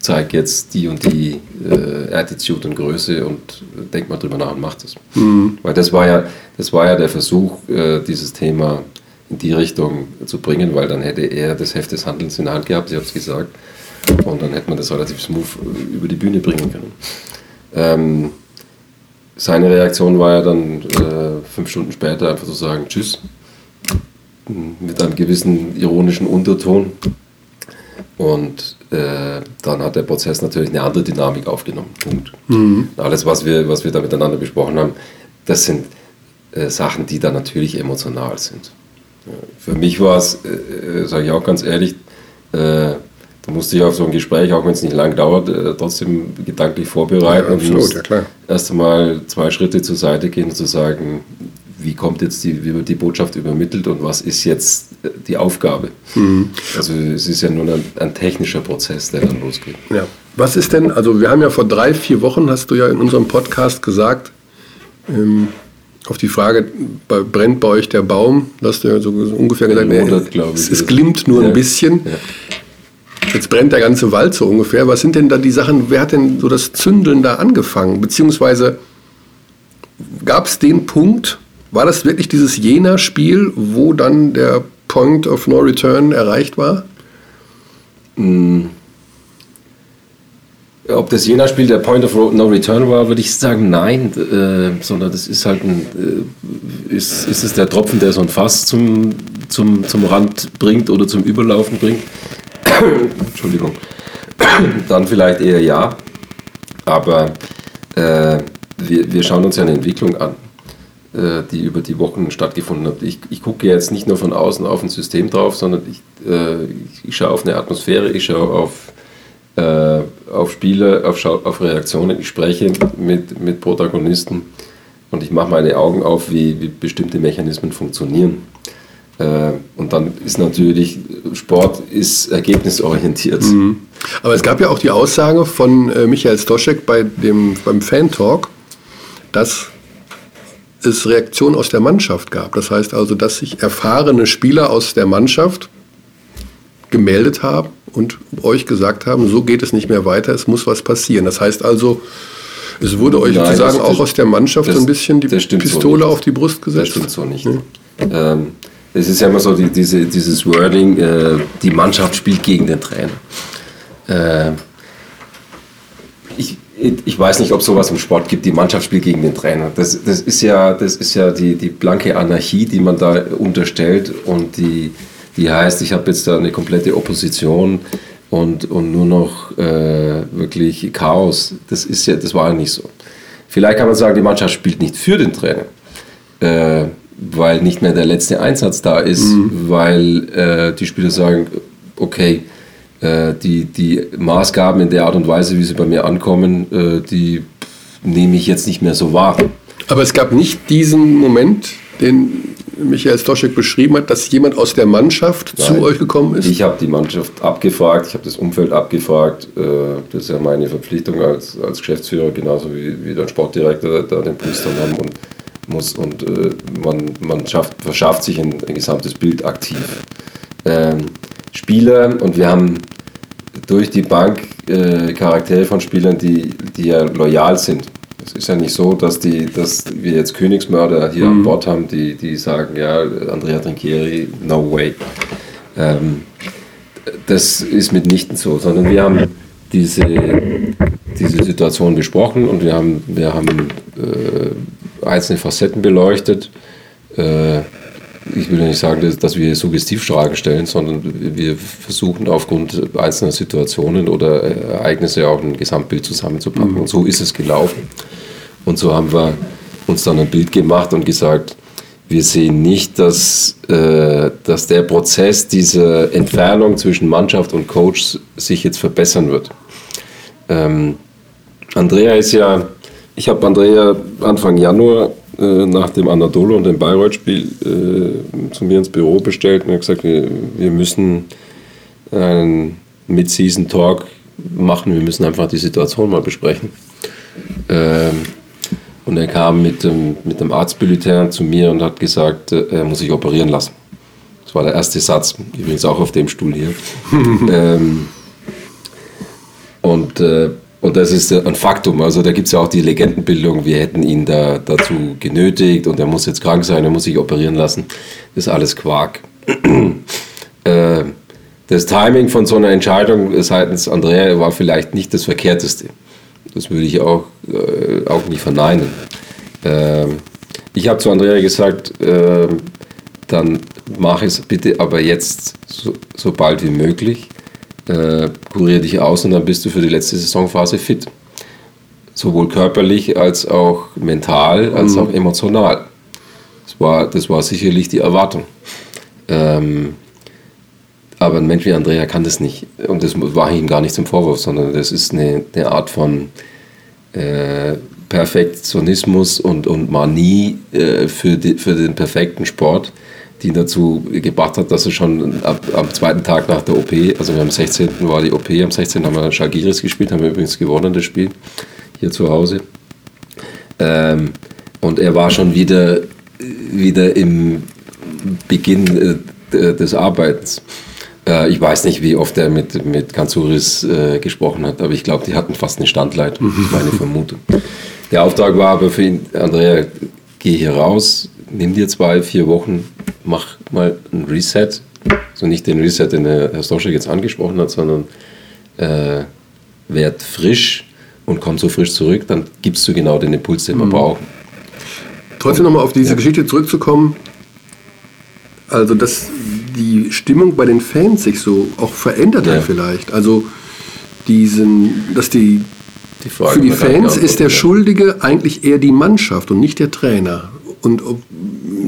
zeige jetzt die und die äh, Attitude und Größe und denk mal drüber nach und mach das. Mhm. Weil das war ja, das war ja der Versuch, äh, dieses Thema in die Richtung zu bringen, weil dann hätte er das Heft des Handelns in der Hand gehabt, ich habe es gesagt, und dann hätte man das relativ smooth äh, über die Bühne bringen können. Ähm, seine Reaktion war ja dann äh, fünf Stunden später einfach zu sagen, tschüss, mit einem gewissen ironischen Unterton. Und äh, dann hat der Prozess natürlich eine andere Dynamik aufgenommen. Punkt. Mhm. Alles, was wir, was wir da miteinander besprochen haben, das sind äh, Sachen, die dann natürlich emotional sind. Für mich war es, äh, äh sage ich auch ganz ehrlich, äh, da musste ich auf so ein Gespräch, auch wenn es nicht lang dauert, äh, trotzdem gedanklich vorbereiten. Ja, absolut, ja klar. Erst einmal zwei Schritte zur Seite gehen und zu sagen, wie kommt jetzt die, wie wird die Botschaft übermittelt und was ist jetzt äh, die Aufgabe. Mhm. Also es ist ja nur ein, ein, technischer Prozess, der dann losgeht. Ja. Was ist denn, also wir haben ja vor drei, vier Wochen, hast du ja in unserem Podcast gesagt, ähm, auf die Frage, brennt bei euch der Baum, hast du ja so ungefähr gesagt, Monat, nee, es, es, glimmt nur ja. ein bisschen. Ja. Jetzt brennt der ganze Wald so ungefähr. Was sind denn da die Sachen, wer hat denn so das Zündeln da angefangen? Beziehungsweise gab es den Punkt, war das wirklich dieses Jena-Spiel, wo dann der Point of No Return erreicht war? Hm. Ob das Jena-Spiel der Point of No Return war, würde ich sagen, nein, äh, sondern das ist halt ein, äh, ist, ist es der Tropfen, der so ein Fass zum, zum, zum Rand bringt oder zum Überlaufen bringt. Entschuldigung. Dann vielleicht eher ja, aber äh, wir, wir schauen uns ja eine Entwicklung an. Äh, die über die Wochen stattgefunden hat. Ich, ich gucke jetzt nicht nur von außen auf ein System drauf, sondern ich, äh, ich schaue auf eine Atmosphäre, ich schaue auf, äh, auf Spiele, auf, auf Reaktionen, ich spreche mit, mit Protagonisten und ich mache meine Augen auf, wie, wie bestimmte Mechanismen funktionieren. Äh, und dann ist natürlich, Sport ist ergebnisorientiert. Mhm. Aber es gab ja auch die Aussage von äh, Michael Stoschek bei dem, beim Fan-Talk, dass es Reaktionen aus der Mannschaft gab. Das heißt also, dass sich erfahrene Spieler aus der Mannschaft gemeldet haben und euch gesagt haben, so geht es nicht mehr weiter, es muss was passieren. Das heißt also, es wurde euch Nein, sozusagen das- auch aus der Mannschaft das- so ein bisschen die das so Pistole nicht. auf die Brust Das gesetzt. stimmt so nicht. Ähm, es ist ja immer so die, diese, dieses Wording, äh, die Mannschaft spielt gegen den Trainer. Äh, ich, ich weiß nicht, ob sowas im Sport gibt, die Mannschaft spielt gegen den Trainer. Das, das ist ja, das ist ja die, die blanke Anarchie, die man da unterstellt und die, die heißt, ich habe jetzt da eine komplette Opposition und, und nur noch äh, wirklich Chaos. Das, ist ja, das war ja nicht so. Vielleicht kann man sagen, die Mannschaft spielt nicht für den Trainer äh, weil nicht mehr der letzte Einsatz da ist, weil äh, die Spieler sagen, okay, die, die Maßgaben in der Art und Weise, wie sie bei mir ankommen, äh, die nehme ich jetzt nicht mehr so wahr. Aber es gab nicht diesen Moment, den Michael Stoschek beschrieben hat, dass jemand aus der Mannschaft zu Nein. euch gekommen ist. Ich habe die Mannschaft abgefragt, ich habe das Umfeld abgefragt. Äh, das ist ja meine Verpflichtung als, als Geschäftsführer, genauso wie, wie der Sportdirektor da den Puls dann haben und muss. Und äh, man, man schafft, verschafft sich ein, ein gesamtes Bild aktiv. Ähm, Spieler, und wir haben durch die Bank äh, Charaktere von Spielern, die, die ja loyal sind. Es ist ja nicht so, dass, die, dass wir jetzt Königsmörder hier an Bord haben, die, die sagen, ja, Andrea Trinchieri, no way. Ähm, das ist mitnichten so, sondern wir haben diese, diese Situation besprochen und wir haben, wir haben äh, einzelne Facetten beleuchtet. Äh, ich will ja nicht sagen, dass, dass wir Suggestivfragen stellen, sondern wir versuchen aufgrund einzelner Situationen oder äh, Ereignisse auch ein Gesamtbild zusammenzupacken. Und so ist es gelaufen. Und so haben wir uns dann ein Bild gemacht und gesagt, wir sehen nicht, dass, äh, dass der Prozess dieser Entfernung zwischen Mannschaft und Coach sich jetzt verbessern wird. Ähm, Andrea ist ja, ich habe Andrea Anfang Januar äh, nach dem Anadolu und dem Bayreuth-Spiel äh, zu mir ins Büro bestellt und gesagt, wir, wir müssen einen Mid-Season-Talk machen, wir müssen einfach die Situation mal besprechen. Ähm, und er kam mit dem, mit dem Arztbulletin zu mir und hat gesagt, äh, er muss sich operieren lassen. Das war der erste Satz, übrigens auch auf dem Stuhl hier. ähm, und, äh, und das ist äh, ein Faktum. Also da gibt es ja auch die Legendenbildung, wir hätten ihn da dazu genötigt und er muss jetzt krank sein, er muss sich operieren lassen. Das ist alles Quark. äh, das Timing von so einer Entscheidung seitens Andrea war vielleicht nicht das Verkehrteste. Das würde ich auch, äh, auch nicht verneinen. Ähm, ich habe zu Andrea gesagt, ähm, dann mach es bitte aber jetzt so, so bald wie möglich. Äh, kurier dich aus und dann bist du für die letzte Saisonphase fit. Sowohl körperlich als auch mental, als auch emotional. Das war, das war sicherlich die Erwartung. Ähm, aber ein Mensch wie Andrea kann das nicht. Und das war ihm gar nicht zum Vorwurf, sondern das ist eine, eine Art von äh, Perfektionismus und, und Manie äh, für, die, für den perfekten Sport, die ihn dazu gebracht hat, dass er schon ab, am zweiten Tag nach der OP, also am 16. war die OP, am 16. haben wir Shagiris gespielt, haben wir übrigens gewonnen, das Spiel, hier zu Hause. Ähm, und er war schon wieder, wieder im Beginn äh, des Arbeitens. Äh, ich weiß nicht, wie oft er mit, mit Kanzuris äh, gesprochen hat, aber ich glaube, die hatten fast eine Standleitung, meine Vermutung. Der Auftrag war aber für ihn, Andrea, geh hier raus, nimm dir zwei, vier Wochen, mach mal ein Reset. Also nicht den Reset, den Herr Stoschek jetzt angesprochen hat, sondern äh, werd frisch und komm so frisch zurück, dann gibst du genau den Impuls, den wir brauchen. Trotzdem nochmal auf diese Geschichte zurückzukommen. Also, dass die Stimmung bei den Fans sich so auch verändert Ja. hat vielleicht. Also, diesen, dass die, Die für die Fans ist der ja. Schuldige eigentlich eher die Mannschaft und nicht der Trainer. Und, ob-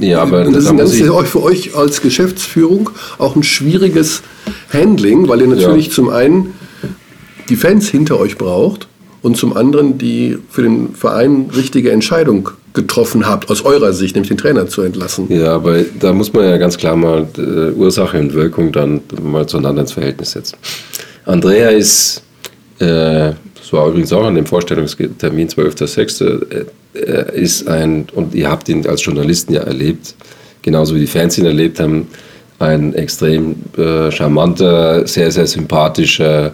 Ja, aber und das ist da ein muss ganz, ich- für euch, für euch als Geschäftsführung auch ein schwieriges Handling, weil ihr natürlich Ja. zum einen die Fans hinter euch braucht und zum anderen die für den Verein richtige Entscheidung getroffen habt, aus eurer Sicht, nämlich den Trainer zu entlassen. Ja, aber da muss man ja ganz klar mal äh, Ursache und Wirkung dann mal zueinander ins Verhältnis setzen. Andrea ist, äh, das war übrigens auch an dem Vorstellungstermin 12.06., äh, ist ein, und ihr habt ihn als Journalisten ja erlebt, genauso wie die Fans ihn erlebt haben, ein extrem äh, charmanter, sehr, sehr sympathischer,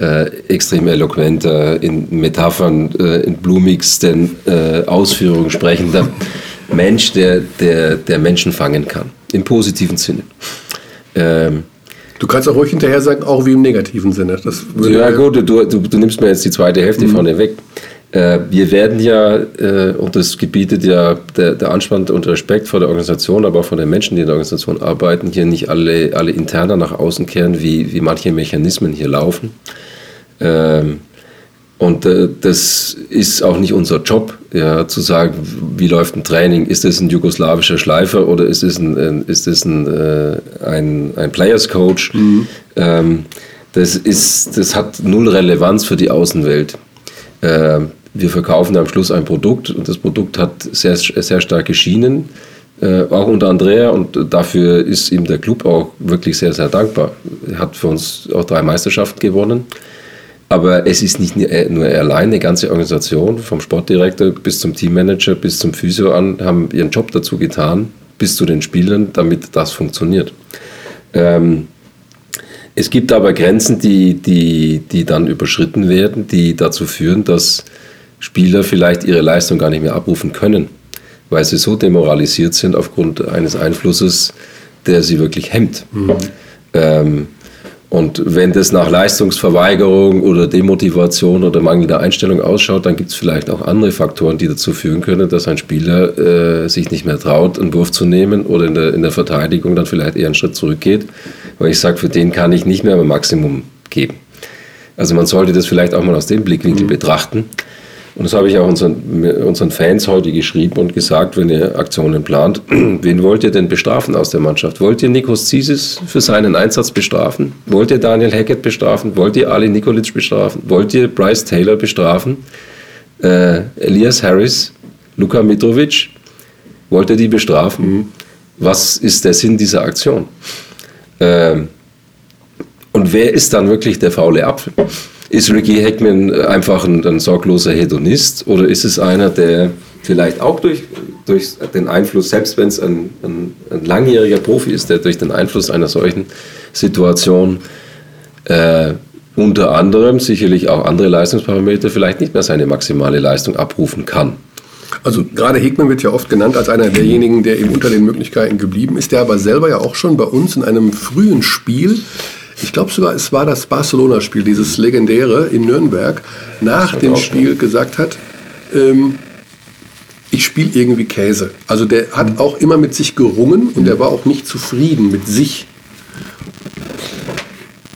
äh, extrem eloquenter, in Metaphern, äh, in blumigsten äh, Ausführungen sprechender Mensch, der, der, der Menschen fangen kann. Im positiven Sinne. Ähm, Du kannst auch ruhig hinterher sagen, auch wie im negativen Sinne. Ja gut, du, du, du nimmst mir jetzt die zweite Hälfte mhm. vorne weg. Äh, wir werden ja, äh, und das gebietet ja der, der Anspannung und Respekt vor der Organisation, aber auch vor den Menschen, die in der Organisation arbeiten, hier nicht alle, alle interner nach außen kehren, wie, wie manche Mechanismen hier laufen. Ähm, und äh, das ist auch nicht unser Job, ja, zu sagen, wie läuft ein Training? Ist es ein jugoslawischer Schleifer oder ist es ein, ist ein, äh, ein, ein Players Coach? Mhm. Ähm, das, ist, das hat null Relevanz für die Außenwelt. Äh, wir verkaufen am Schluss ein Produkt und das Produkt hat sehr, sehr starke Schienen, äh, auch unter Andrea und dafür ist ihm der Club auch wirklich sehr, sehr dankbar. Er hat für uns auch drei Meisterschaften gewonnen. Aber es ist nicht nur er allein, die ganze Organisation, vom Sportdirektor bis zum Teammanager, bis zum Physio an, haben ihren Job dazu getan, bis zu den Spielern, damit das funktioniert. Ähm, es gibt aber Grenzen, die, die, die dann überschritten werden, die dazu führen, dass Spieler vielleicht ihre Leistung gar nicht mehr abrufen können, weil sie so demoralisiert sind aufgrund eines Einflusses, der sie wirklich hemmt. Mhm. Ähm, und wenn das nach Leistungsverweigerung oder Demotivation oder mangelnder Einstellung ausschaut, dann gibt es vielleicht auch andere Faktoren, die dazu führen können, dass ein Spieler äh, sich nicht mehr traut, einen Wurf zu nehmen oder in der, in der Verteidigung dann vielleicht eher einen Schritt zurückgeht, weil ich sage, für den kann ich nicht mehr mein Maximum geben. Also man sollte das vielleicht auch mal aus dem Blickwinkel mhm. betrachten. Und das habe ich auch unseren, unseren Fans heute geschrieben und gesagt, wenn ihr Aktionen plant, wen wollt ihr denn bestrafen aus der Mannschaft? Wollt ihr Nikos Zisis für seinen Einsatz bestrafen? Wollt ihr Daniel Hackett bestrafen? Wollt ihr Ali Nikolic bestrafen? Wollt ihr Bryce Taylor bestrafen? Äh, Elias Harris? Luka Mitrovic? Wollt ihr die bestrafen? Mhm. Was ist der Sinn dieser Aktion? Ähm, und wer ist dann wirklich der faule Apfel? Ist Ricky Hackman einfach ein, ein sorgloser Hedonist oder ist es einer, der vielleicht auch durch, durch den Einfluss, selbst wenn es ein, ein, ein, langjähriger Profi ist, der durch den Einfluss einer solchen Situation äh, unter anderem sicherlich auch andere Leistungsparameter vielleicht nicht mehr seine maximale Leistung abrufen kann. Also gerade Hegmann wird ja oft genannt als einer derjenigen, der eben unter den Möglichkeiten geblieben ist, der aber selber ja auch schon bei uns in einem frühen Spiel ich glaube sogar, es war das Barcelona-Spiel, dieses legendäre in Nürnberg, nach dem Spiel gesagt hat, ähm, ich spiele irgendwie Käse. Also der hat auch immer mit sich gerungen und er war auch nicht zufrieden mit sich.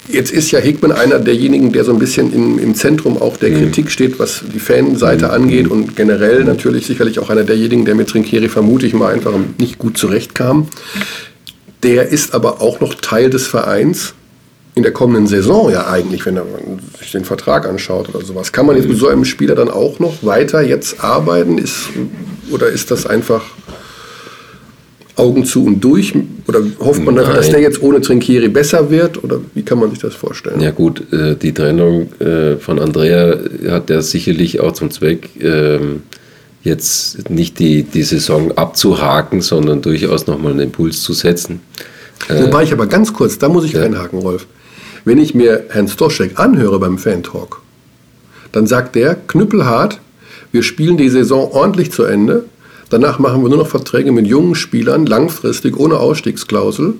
Jetzt ist ja Hegmann einer derjenigen, der so ein bisschen im, im Zentrum auch der Kritik steht, was die Fanseite angeht und generell natürlich sicherlich auch einer derjenigen, der mit Trinkieri vermute ich mal einfach nicht gut zurechtkam. Der ist aber auch noch Teil des Vereins in der kommenden Saison ja eigentlich, wenn man sich den Vertrag anschaut oder sowas. Kann man jetzt mit so einem Spieler dann auch noch weiter jetzt arbeiten? Ist, oder ist das einfach Augen zu und durch? Oder hofft man, Nein. dass der jetzt ohne Trinkieri besser wird? Oder wie kann man sich das vorstellen? Ja gut, äh, die Trennung äh, von Andrea hat ja sicherlich auch zum Zweck, ähm, jetzt nicht die, die Saison abzuhaken, sondern durchaus nochmal einen Impuls zu setzen. Wobei ich aber ganz kurz, da muss ich ja. einhaken, Rolf. Wenn ich mir Herrn Stoschek anhöre beim Fan-Talk, dann sagt der knüppelhart, wir spielen die Saison ordentlich zu Ende, danach machen wir nur noch Verträge mit jungen Spielern, langfristig, ohne Ausstiegsklausel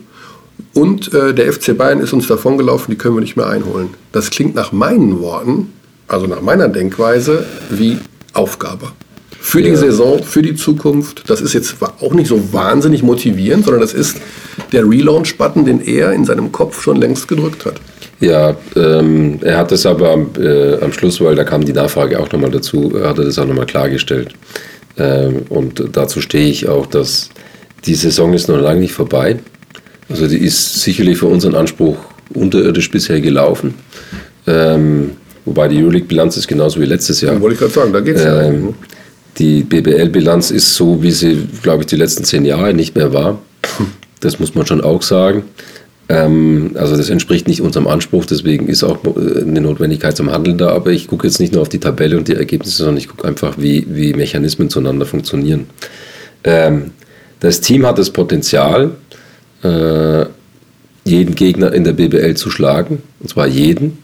und äh, der FC Bayern ist uns davongelaufen, die können wir nicht mehr einholen. Das klingt nach meinen Worten, also nach meiner Denkweise, wie Aufgabe. Für ja. die Saison, für die Zukunft. Das ist jetzt auch nicht so wahnsinnig motivierend, sondern das ist der Relaunch-Button, den er in seinem Kopf schon längst gedrückt hat. Ja, ähm, er hat es aber am, äh, am, Schluss, weil da kam die Nachfrage auch nochmal dazu, hat er das auch nochmal klargestellt. Ähm, und dazu stehe ich auch, dass die Saison ist noch lange nicht vorbei. Also die ist sicherlich für unseren Anspruch unterirdisch bisher gelaufen. Ähm, wobei die Euroleague-Bilanz ist genauso wie letztes Jahr. wollte ich gerade sagen, da geht es ja. Ähm, die BBL-Bilanz ist so, wie sie, glaube ich, die letzten zehn Jahre nicht mehr war. Das muss man schon auch sagen. Ähm, also das entspricht nicht unserem Anspruch, deswegen ist auch äh, eine Notwendigkeit zum Handeln da. Aber ich gucke jetzt nicht nur auf die Tabelle und die Ergebnisse, sondern ich gucke einfach, wie, wie Mechanismen zueinander funktionieren. Ähm, das Team hat das Potenzial, äh, jeden Gegner in der BBL zu schlagen, und zwar jeden.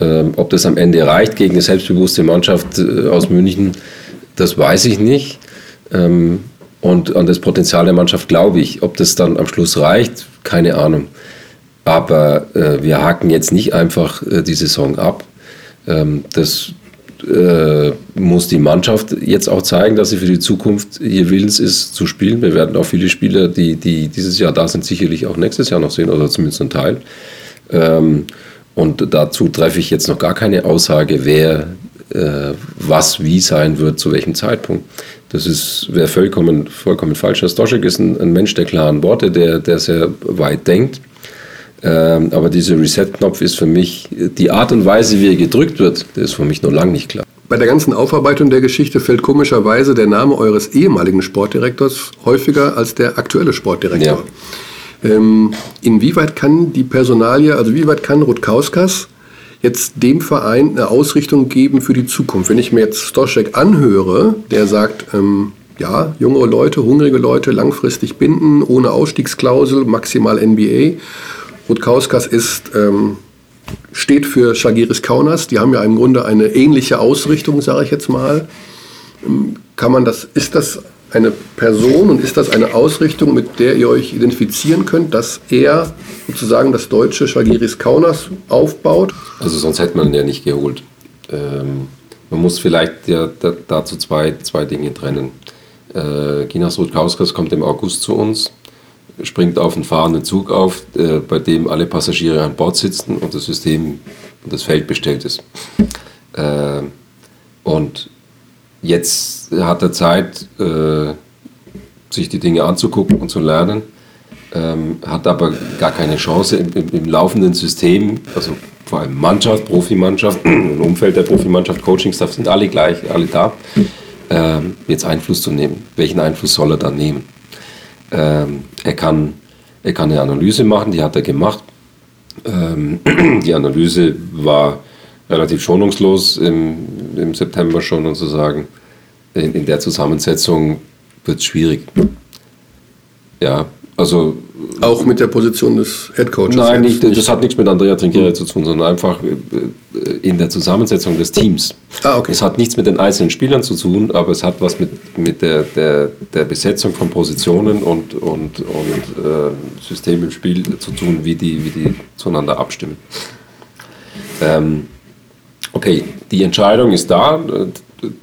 Ähm, ob das am Ende reicht gegen eine selbstbewusste Mannschaft äh, aus München, das weiß ich nicht. Und an das Potenzial der Mannschaft glaube ich. Ob das dann am Schluss reicht, keine Ahnung. Aber äh, wir haken jetzt nicht einfach äh, die Saison ab. Ähm, das äh, muss die Mannschaft jetzt auch zeigen, dass sie für die Zukunft hier willens ist zu spielen. Wir werden auch viele Spieler, die, die dieses Jahr da sind, sicherlich auch nächstes Jahr noch sehen oder zumindest ein Teil. Ähm, und dazu treffe ich jetzt noch gar keine Aussage, wer äh, was wie sein wird, zu welchem Zeitpunkt. Das wäre vollkommen, vollkommen falsch. Stoschek ist ein, ein, Mensch der klaren Worte, der, der sehr weit denkt. Ähm, aber dieser Reset-Knopf ist für mich, die Art und Weise, wie er gedrückt wird, der ist für mich noch lange nicht klar. Bei der ganzen Aufarbeitung der Geschichte fällt komischerweise der Name eures ehemaligen Sportdirektors häufiger als der aktuelle Sportdirektor. Ja. Ähm, inwieweit kann die Personalie, also wie weit kann Rutkauskas jetzt dem Verein eine Ausrichtung geben für die Zukunft? Wenn ich mir jetzt Stoschek anhöre, der sagt, ähm, ja, junge Leute, hungrige Leute langfristig binden, ohne Ausstiegsklausel, maximal NBA. Rutkauskas ist, ähm, steht für Shagiris Kaunas. Die haben ja im Grunde eine ähnliche Ausrichtung, sage ich jetzt mal. Ähm, kann man das, ist das eine Person und ist das eine Ausrichtung, mit der ihr euch identifizieren könnt, dass er sozusagen das deutsche Schwagiris Kaunas aufbaut? Also sonst hätte man ihn ja nicht geholt. Ähm, man muss vielleicht ja dazu zwei, zwei Dinge trennen. Äh, Ginas Rutkauskas kommt im August zu uns, springt auf einen fahrenden Zug auf, äh, bei dem alle Passagiere an Bord sitzen und das System und das Feld bestellt ist. Äh, und Jetzt hat er Zeit, äh, sich die Dinge anzugucken und zu lernen, ähm, hat aber gar keine Chance im, im, im, laufenden System, also vor allem Mannschaft, Profimannschaft, im Umfeld der Profimannschaft, Coachingstaff sind alle gleich, alle da, ähm, jetzt Einfluss zu nehmen. Welchen Einfluss soll er dann nehmen? Ähm, er, kann, er kann eine Analyse machen, die hat er gemacht. Ähm, die Analyse war relativ schonungslos im, im September schon und zu sagen, in, in der Zusammensetzung wird es schwierig. Ja, also. Auch mit der Position des Headcoaches? Nein, nicht, das hat nichts mit Andrea Trinchieri zu tun, sondern einfach äh, in der Zusammensetzung des Teams. Ah, okay. Es hat nichts mit den einzelnen Spielern zu tun, aber es hat was mit, mit der, der, der Besetzung von Positionen und, und, und äh, System im Spiel zu tun, wie die, wie die zueinander abstimmen. Ähm, okay, die Entscheidung ist da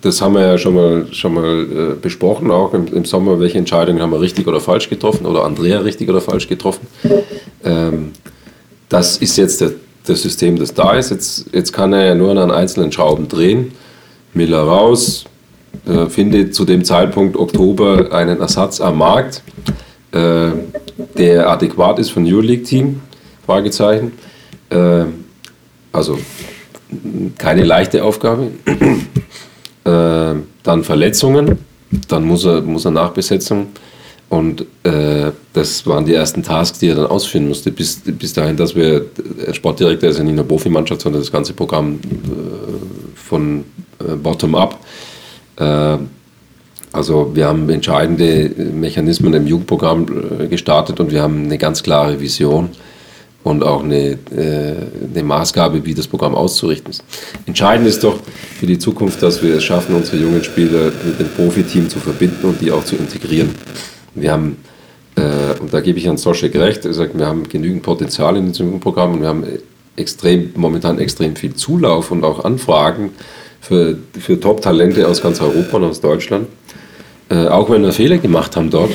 das haben wir ja schon mal, schon mal äh, besprochen, auch im, im, Sommer, welche Entscheidungen haben wir richtig oder falsch getroffen oder Andrea richtig oder falsch getroffen. Ähm, das ist jetzt der, das System, das da ist. Jetzt, jetzt kann er ja nur an einzelnen Schrauben drehen. Miller raus, äh, findet zu dem Zeitpunkt Oktober einen Ersatz am Markt, äh, der adäquat ist für ein Euroleague-Team, Fragezeichen. Äh, also keine leichte Aufgabe. Äh, dann Verletzungen, dann muss er, muss er Nachbesetzung. Und äh, das waren die ersten Tasks, die er dann ausführen musste. Bis, bis dahin, dass wir, der Sportdirektor ist ja nicht nur Profimannschaft, sondern das ganze Programm äh, von äh, Bottom-up. Äh, also wir haben entscheidende Mechanismen im Jugendprogramm äh, gestartet und wir haben eine ganz klare Vision und auch eine, äh, eine Maßgabe, wie das Programm auszurichten ist. Entscheidend ist doch für die Zukunft, dass wir es schaffen, unsere jungen Spieler mit dem Profiteam zu verbinden und die auch zu integrieren. Wir haben, äh, und da gebe ich Herrn Soschek recht, er sagt, wir haben genügend Potenzial in diesem Programm und wir haben extrem, momentan extrem viel Zulauf und auch Anfragen für, für Top-Talente aus ganz Europa und aus Deutschland. Äh, auch wenn wir Fehler gemacht haben dort,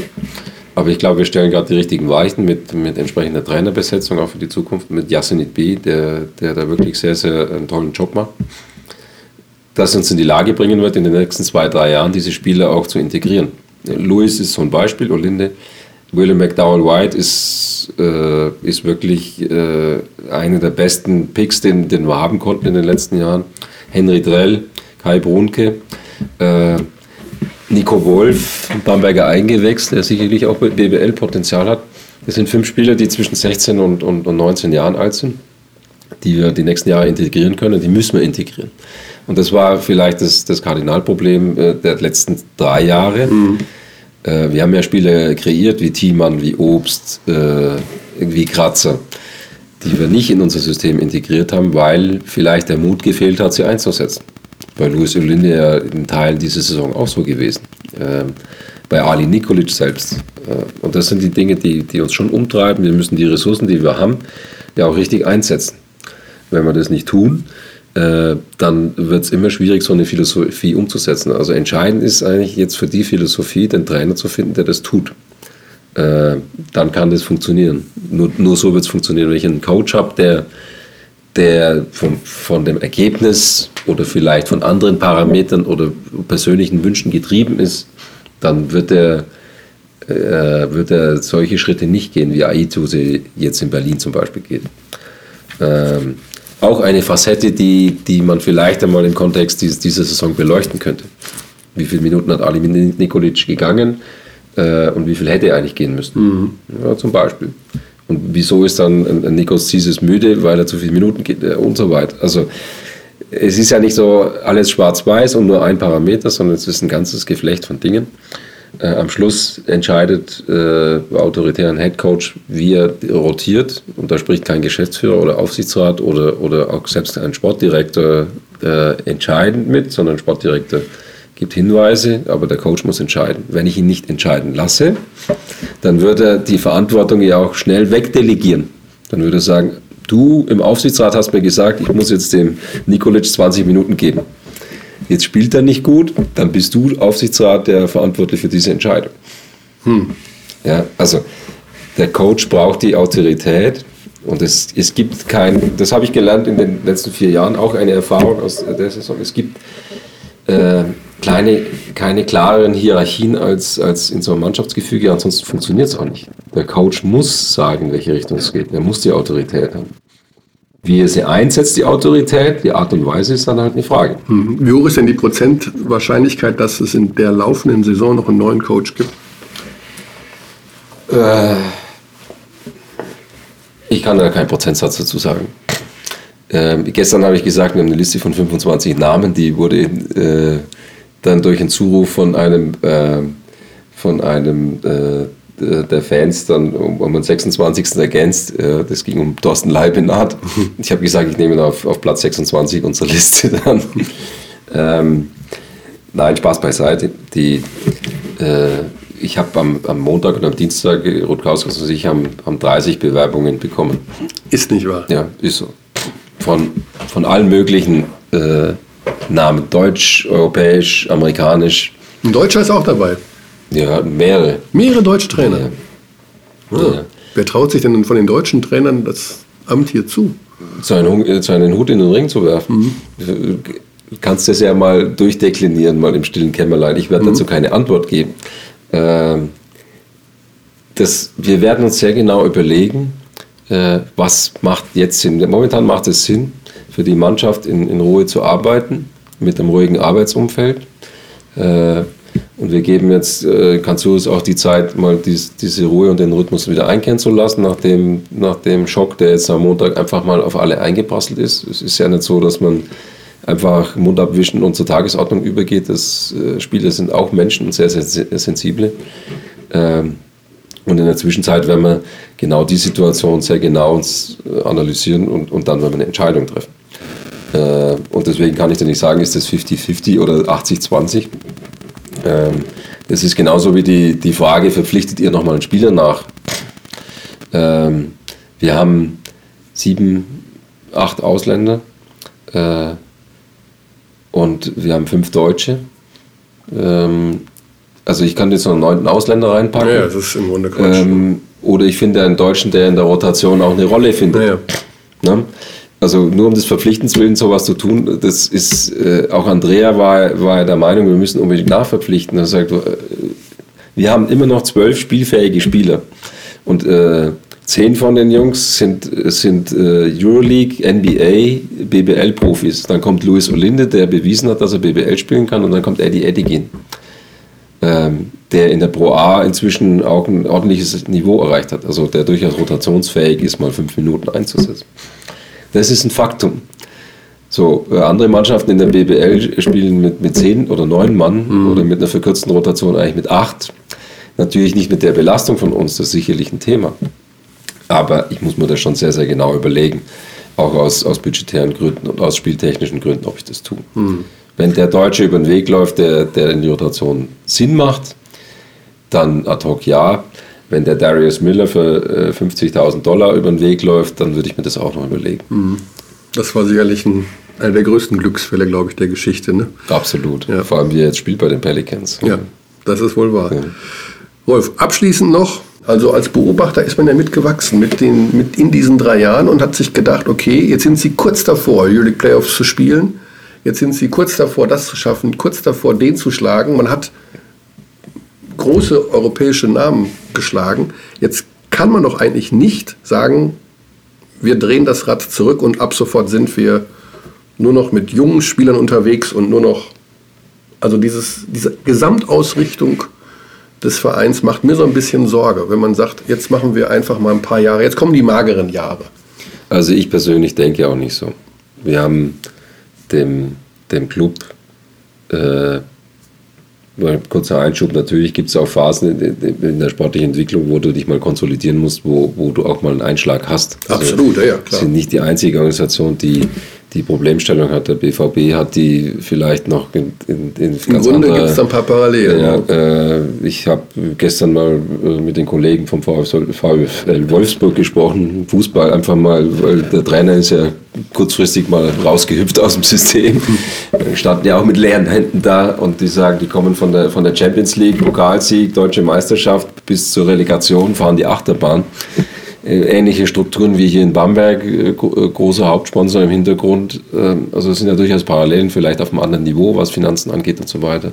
aber ich glaube, wir stellen gerade die richtigen Weichen mit, mit entsprechender Trainerbesetzung auch für die Zukunft, mit Yasinit B, der, der da wirklich sehr, sehr einen tollen Job macht. Das uns in die Lage bringen wird, in den nächsten zwei, drei Jahren diese Spieler auch zu integrieren. Louis ist so ein Beispiel, Olinde. William McDowell White ist, äh, ist wirklich äh, einer der besten Picks, den, den wir haben konnten in den letzten Jahren. Henry Drell, Kai Brunke. Äh, Nico Wolf, Bamberger Eigengewächs, der sicherlich auch BBL-Potenzial hat. Das sind fünf Spieler, die zwischen 16 und, und, und 19 Jahren alt sind, die wir die nächsten Jahre integrieren können. Die müssen wir integrieren. Und das war vielleicht das, das Kardinalproblem äh, der letzten drei Jahre. Mhm. Äh, wir haben ja Spiele kreiert wie Thiemann, wie Obst, äh, wie Kratzer, die wir nicht in unser System integriert haben, weil vielleicht der Mut gefehlt hat, sie einzusetzen. Bei Luis Olinde ja in Teilen dieser Saison auch so gewesen. Ähm, bei Ali Nikolic selbst. Äh, und das sind die Dinge, die, die uns schon umtreiben. Wir müssen die Ressourcen, die wir haben, ja auch richtig einsetzen. Wenn wir das nicht tun, äh, dann wird es immer schwierig, so eine Philosophie umzusetzen. Also entscheidend ist eigentlich jetzt für die Philosophie, den Trainer zu finden, der das tut. Äh, dann kann das funktionieren. Nur, nur so wird es funktionieren. Wenn ich einen Coach habe, der, der von, von dem Ergebnis oder vielleicht von anderen Parametern oder persönlichen Wünschen getrieben ist, dann wird er, äh, wird er solche Schritte nicht gehen, wie Aito sie jetzt in Berlin zum Beispiel geht. Ähm, auch eine Facette, die, die man vielleicht einmal im Kontext dieses, dieser Saison beleuchten könnte. Wie viele Minuten hat Ali Nikolic gegangen äh, und wie viel hätte er eigentlich gehen müssen? Mhm. Ja, zum Beispiel. Und wieso ist dann Nikos Zieses müde, weil er zu viele Minuten geht äh, und so weiter. Also es ist ja nicht so alles schwarz-weiß und nur ein Parameter, sondern es ist ein ganzes Geflecht von Dingen. Äh, am Schluss entscheidet äh, autoritären Headcoach, wie er rotiert. Und da spricht kein Geschäftsführer oder Aufsichtsrat oder, oder auch selbst ein Sportdirektor äh, entscheidend mit, sondern Sportdirektor gibt Hinweise, aber der Coach muss entscheiden. Wenn ich ihn nicht entscheiden lasse, dann würde er die Verantwortung ja auch schnell wegdelegieren. Dann würde er sagen, du im Aufsichtsrat hast mir gesagt, ich muss jetzt dem Nikolic 20 Minuten geben. Jetzt spielt er nicht gut, dann bist du Aufsichtsrat der verantwortlich für diese Entscheidung. Hm. Ja, also der Coach braucht die Autorität und es, es gibt kein, das habe ich gelernt in den letzten vier Jahren, auch eine Erfahrung aus der Saison, es gibt äh, kleine, keine klareren Hierarchien als, als in so einem Mannschaftsgefüge, ansonsten funktioniert es auch nicht. Der Coach muss sagen, in welche Richtung es geht, er muss die Autorität haben. Wie er sie einsetzt, die Autorität, die Art und Weise ist dann halt eine Frage. Mhm. Wie hoch ist denn die Prozentwahrscheinlichkeit, dass es in der laufenden Saison noch einen neuen Coach gibt? Äh, ich kann da keinen Prozentsatz dazu sagen. Äh, gestern habe ich gesagt, wir haben eine Liste von 25 Namen, die wurde äh, dann durch einen Zuruf von einem, äh, von einem äh, äh, der Fans dann um, um den 26. ergänzt. Äh, das ging um Thorsten Leibniz. Ich habe gesagt, ich nehme ihn auf, auf Platz 26 unserer Liste dann. ähm, nein, Spaß beiseite. Die, äh, ich habe am, am, Montag und am Dienstag, Rutkauskas und ich haben, haben 30 Bewerbungen bekommen. Ist nicht wahr? Ja, ist so. Von, von allen möglichen Namen. Deutsch, europäisch, amerikanisch. Ein Deutscher ist auch dabei. Ja, mehrere. Mehrere deutsche Trainer. Ja. Ah, ja. Wer traut sich denn von den deutschen Trainern das Amt hier zu? Seinen, äh, seinen Hut in den Ring zu werfen. Mhm. Du kannst das ja mal durchdeklinieren, mal im stillen Kämmerlein. Ich werde mhm. dazu keine Antwort geben. Ähm, das, wir werden uns sehr genau überlegen, äh, was macht jetzt Sinn. Momentan macht es Sinn, für die Mannschaft in, in Ruhe zu arbeiten, mit einem ruhigen Arbeitsumfeld. Äh, und wir geben jetzt äh, Kanzurus auch die Zeit, mal dies, diese Ruhe und den Rhythmus wieder einkehren zu lassen, nach dem, nach dem Schock, der jetzt am Montag einfach mal auf alle eingeprasselt ist. Es ist ja nicht so, dass man einfach Mund abwischen und zur Tagesordnung übergeht. Das, äh, Spieler sind auch Menschen und sehr, sehr, sehr sensible. Ähm, und in der Zwischenzeit werden wir genau die Situation sehr genau äh, analysieren und, und dann werden wir eine Entscheidung treffen. Äh, und deswegen kann ich dir nicht sagen, ist das 50-50 oder 80-20. Ähm, das ist genauso wie die, die Frage, verpflichtet ihr nochmal einen Spieler nach? Ähm, wir haben sieben, acht Ausländer äh, und wir haben fünf Deutsche. Ähm, also ich kann jetzt noch einen neunten Ausländer reinpacken. Ja, das ist im Grunde Quatsch. Oder ich finde einen Deutschen, der in der Rotation auch eine Rolle findet. Ja. Ne? Also nur um des Verpflichtens willen sowas zu tun, das ist, äh, auch Andrea war, war der Meinung, wir müssen unbedingt nachverpflichten. Er sagt, äh, wir haben immer noch zwölf spielfähige Spieler. Und äh, zehn von den Jungs sind, sind äh, Euroleague, NBA, BBL-Profis. Dann kommt Luis Olinde, der bewiesen hat, dass er BBL spielen kann. Und dann kommt Eddie Edigin. ähm, der in der Pro A inzwischen auch ein ordentliches Niveau erreicht hat. Also der durchaus rotationsfähig ist, mal fünf Minuten einzusetzen. Das ist ein Faktum. So, äh, andere Mannschaften in der BBL spielen mit, mit zehn oder neun Mann mhm. oder mit einer verkürzten Rotation eigentlich mit acht. Natürlich nicht mit der Belastung von uns, das ist sicherlich ein Thema. Aber ich muss mir das schon sehr, sehr genau überlegen, auch aus, aus budgetären Gründen und aus spieltechnischen Gründen, ob ich das tue. Mhm. Wenn der Deutsche über den Weg läuft, der, der in die Rotation Sinn macht, dann ad hoc ja. Wenn der Darius Miller für äh, 50.000 Dollar über den Weg läuft, dann würde ich mir das auch noch überlegen. Mhm. Das war sicherlich ein, einer der größten Glücksfälle, glaube ich, der Geschichte. Ne? Absolut. Ja. Vor allem, wie er jetzt spielt bei den Pelicans. Ja, das ist wohl wahr. Ja. Wolf, abschließend noch, also als Beobachter ist man ja mitgewachsen mit, den, mit in diesen drei Jahren und hat sich gedacht, okay, jetzt sind sie kurz davor, Euroleague Playoffs zu spielen. Jetzt sind sie kurz davor, das zu schaffen, kurz davor, den zu schlagen. Man hat große europäische Namen geschlagen. Jetzt kann man doch eigentlich nicht sagen, wir drehen das Rad zurück und ab sofort sind wir nur noch mit jungen Spielern unterwegs und nur noch, also dieses, diese Gesamtausrichtung des Vereins macht mir so ein bisschen Sorge, wenn man sagt, jetzt machen wir einfach mal ein paar Jahre, jetzt kommen die mageren Jahre. Also ich persönlich denke auch nicht so. Wir haben dem, dem Club äh, kurzer Einschub, natürlich gibt es auch Phasen in, der sportlichen Entwicklung, wo du dich mal konsolidieren musst, wo, wo du auch mal einen Einschlag hast. Also Absolut, ja, klar. Wir sind nicht die einzige Organisation, die die Problemstellung hat. Der BVB hat die vielleicht noch in, in, in Im Grunde gibt es ein paar Parallelen. Ja, äh, ich habe gestern mal äh, mit den Kollegen vom VfL Wolfsburg gesprochen, Fußball einfach mal, weil der Trainer ist ja kurzfristig mal rausgehüpft aus dem System. Standen ja auch mit leeren Händen da und die sagen, die kommen von der, von der Champions League, Pokalsieg, Deutsche Meisterschaft bis zur Relegation, fahren die Achterbahn. Äh, ähnliche Strukturen wie hier in Bamberg, äh, äh, großer Hauptsponsor im Hintergrund. Ähm, also es sind ja durchaus Parallelen, vielleicht auf einem anderen Niveau, was Finanzen angeht und so weiter.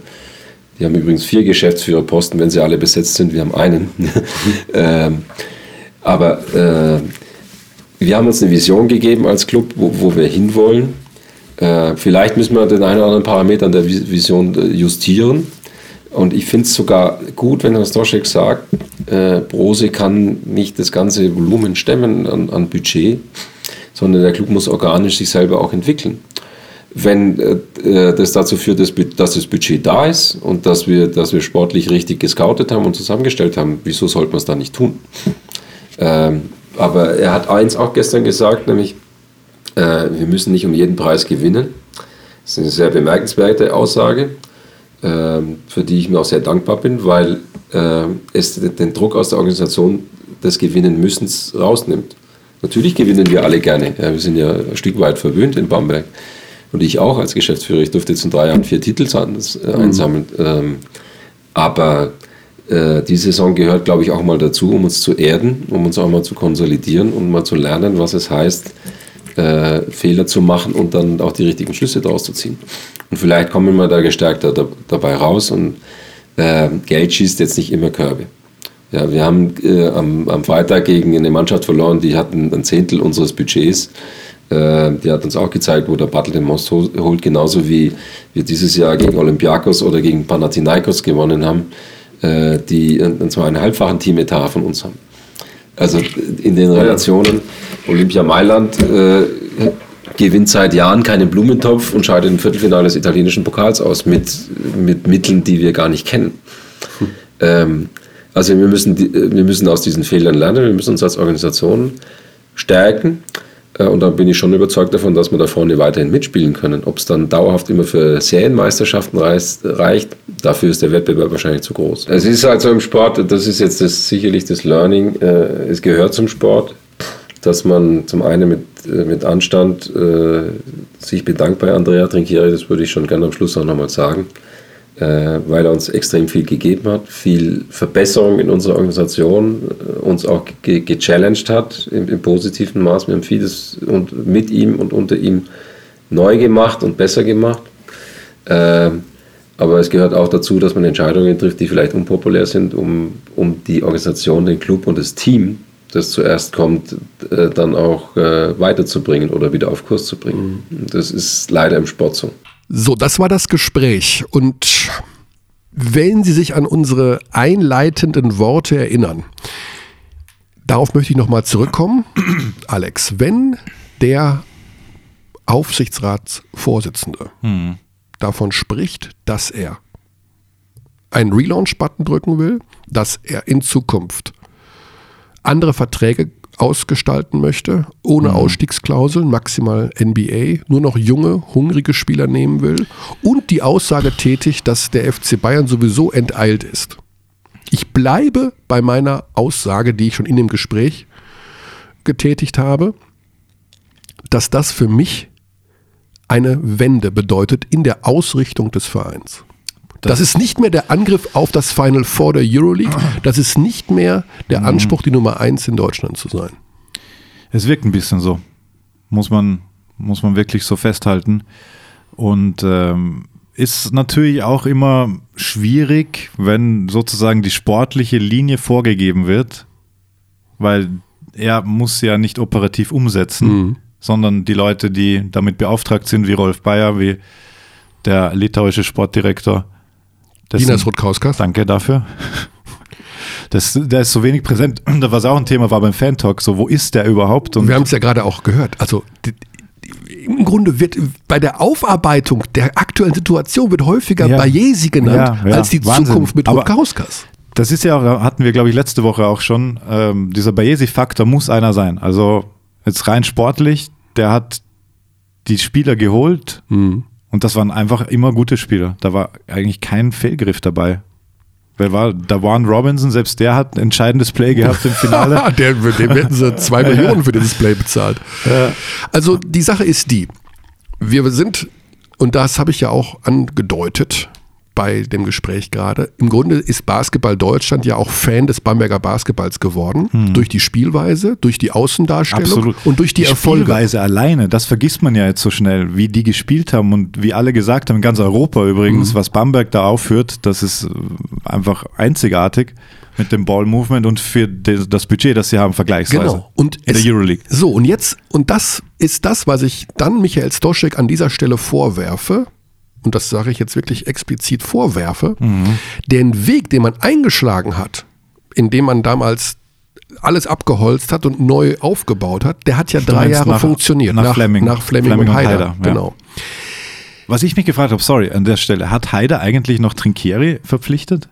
Die haben übrigens vier Geschäftsführerposten, wenn sie alle besetzt sind. Wir haben einen. ähm, aber äh, wir haben uns eine Vision gegeben als Club, wo, wo wir hinwollen. Äh, vielleicht müssen wir den einen oder anderen Parameter an der Vision justieren. Und ich finde es sogar gut, wenn Herr Stoschek sagt, äh, Brose kann nicht das ganze Volumen stemmen an, an, Budget, sondern der Club muss organisch sich selber auch entwickeln. Wenn äh, äh das dazu führt, dass, dass, das Budget da ist und dass wir, dass wir sportlich richtig gescoutet haben und zusammengestellt haben, wieso sollte man es dann nicht tun? Ähm, aber er hat eins auch gestern gesagt, nämlich, äh, wir müssen nicht um jeden Preis gewinnen. Das ist eine sehr bemerkenswerte Aussage. Ähm, für die ich mir auch sehr dankbar bin, weil äh, es den Druck aus der Organisation des Gewinnen müssens rausnimmt. Natürlich gewinnen wir alle gerne. Ja, wir sind ja ein Stück weit verwöhnt in Bamberg. Und ich auch als Geschäftsführer. Ich durfte jetzt in drei Jahren vier Titel äh, einsammeln. Mhm. Ähm, aber äh, die Saison gehört, glaube ich, auch mal dazu, um uns zu erden, um uns auch mal zu konsolidieren und mal zu lernen, was es heißt, äh, Fehler zu machen und dann auch die richtigen Schlüsse daraus zu ziehen. Und vielleicht kommen wir da gestärkter da, dabei raus und äh, Geld schießt jetzt nicht immer Körbe. Ja, wir haben äh, am, am, Freitag gegen eine Mannschaft verloren, die hatten ein Zehntel unseres Budgets. Äh, die hat uns auch gezeigt, wo der Battle den Most holt, genauso wie wir dieses Jahr gegen Olympiakos oder gegen Panathinaikos gewonnen haben, äh, die und zwar einen halbfachen Teametat von uns haben. Also in den Relationen Olympia Mailand äh, gewinnt seit Jahren keinen Blumentopf und scheidet im Viertelfinale des italienischen Pokals aus mit, mit Mitteln, die wir gar nicht kennen. Hm. Ähm, also wir müssen, wir müssen aus diesen Fehlern lernen, wir müssen uns als Organisation stärken. Äh, und dann bin ich schon überzeugt davon, dass wir da vorne weiterhin mitspielen können. Ob es dann dauerhaft immer für Serienmeisterschaften reicht, dafür ist der Wettbewerb wahrscheinlich zu groß. Es ist halt so im Sport, das ist jetzt das, sicherlich das Learning, äh, es gehört zum Sport dass man zum einen mit, äh, mit Anstand äh, sich bedankt bei Andrea Trinchieri, das würde ich schon gerne am Schluss auch nochmal sagen, äh, weil er uns extrem viel gegeben hat, viel Verbesserung in unserer Organisation, äh, uns auch ge gechallenged hat im, im, positiven Maß. Wir haben vieles und mit ihm und unter ihm neu gemacht und besser gemacht. Äh, aber es gehört auch dazu, dass man Entscheidungen trifft, die vielleicht unpopulär sind, um, um die Organisation, den Club und das Team das zuerst kommt, äh, dann auch äh, weiterzubringen oder wieder auf Kurs zu bringen. Mhm. Das ist leider im Sport so. So, das war das Gespräch und wenn Sie sich an unsere einleitenden Worte erinnern, darauf möchte ich nochmal zurückkommen. Alex, wenn der Aufsichtsratsvorsitzende davon spricht, dass er einen Relaunch-Button drücken will, dass er in Zukunft andere Verträge ausgestalten möchte, ohne Ausstiegsklauseln, maximal NBA, nur noch junge, hungrige Spieler nehmen will und die Aussage tätigt, dass der FC Bayern sowieso enteilt ist. Ich bleibe bei meiner Aussage, die ich schon in dem Gespräch getätigt habe, dass das für mich eine Wende bedeutet in der Ausrichtung des Vereins. Das, ist nicht mehr der Angriff auf das Final Four der Euroleague. Das ist nicht mehr der Anspruch, die Nummer eins in Deutschland zu sein. Es wirkt ein bisschen so. Muss man, muss man wirklich so festhalten. Und ähm, ist natürlich auch immer schwierig, wenn sozusagen die sportliche Linie vorgegeben wird, weil er muss ja nicht operativ umsetzen, sondern die Leute, die damit beauftragt sind, wie Rolf Bayer, wie der litauische Sportdirektor. Dessen- Linas Rutkauskas. Danke dafür. Das, der ist so wenig präsent. Was auch ein Thema war beim Fan-Talk, so wo ist der überhaupt? Und Wir haben es ja gerade auch gehört. Also im Grunde wird bei der Aufarbeitung der aktuellen Situation wird häufiger Ja. Bayesi genannt Ja, ja. als die Wahnsinn. Zukunft mit Rutkauskas. Das ist ja auch, hatten wir, glaube ich, letzte Woche auch schon. Ähm, dieser Bayesi-Faktor muss einer sein. Also jetzt rein sportlich, der hat die Spieler geholt Mhm. Und das waren einfach immer gute Spieler. Da war eigentlich kein Fehlgriff dabei. Wer war, da waren Robinson, selbst der hat ein entscheidendes Play gehabt im Finale. Der, dem hätten sie zwei Millionen für dieses Display bezahlt. Also die Sache ist die, wir sind, und das habe ich ja auch angedeutet bei dem Gespräch gerade, im Grunde ist Basketball Deutschland ja auch Fan des Bamberger Basketballs geworden, durch die Spielweise, durch die Außendarstellung Absolut. und durch die, Erfolge. Spielweise alleine, das vergisst man ja jetzt so schnell, wie die gespielt haben und wie alle gesagt haben, in ganz Europa übrigens, Mhm. was Bamberg da aufführt, das ist äh, einfach einzigartig mit dem Ball-Movement und für das Budget, das sie haben, vergleichsweise. Genau. Und in es- der Euroleague. So, und jetzt, und das ist das, was ich dann Michael Stoschek an dieser Stelle vorwerfe, und das sage ich jetzt wirklich explizit vorwerfe, Mhm. den Weg, den man eingeschlagen hat, indem man damals alles abgeholzt hat und neu aufgebaut hat, der hat ja drei Jahre nach- funktioniert. nach Fleming. Nach Fleming, Fleming und und Haider. Haider, ja. Genau. Was ich mich gefragt habe, sorry, an der Stelle, hat Heider eigentlich noch Trinkieri verpflichtet?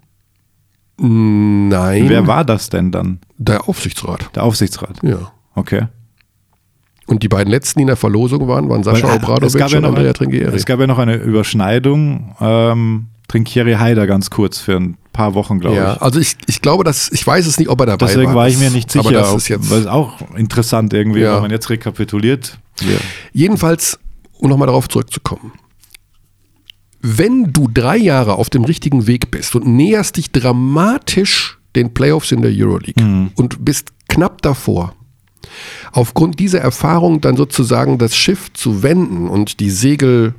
Nein, Wer war das denn dann? der Aufsichtsrat. Der Aufsichtsrat? Ja. Okay. Und die beiden letzten, die in der Verlosung waren, waren Sascha Weil, äh, Obradovic ja und Andrea Trinchieri. es gab ja noch eine Überschneidung. Ähm, Trinkieri Heider ganz kurz für ein paar Wochen, glaube Ja, ich. also ich, ich glaube, dass ich weiß es nicht, ob er dabei Deswegen war. war ich mir nicht sicher. Aber das ob- ist jetzt weil es auch interessant irgendwie, Ja. wenn man jetzt rekapituliert. Ja. Jedenfalls, um nochmal darauf zurückzukommen. Wenn du drei Jahre auf dem richtigen Weg bist und näherst dich dramatisch den Playoffs in der Euroleague und bist knapp davor, aufgrund dieser Erfahrung dann sozusagen das Schiff zu wenden und die Segel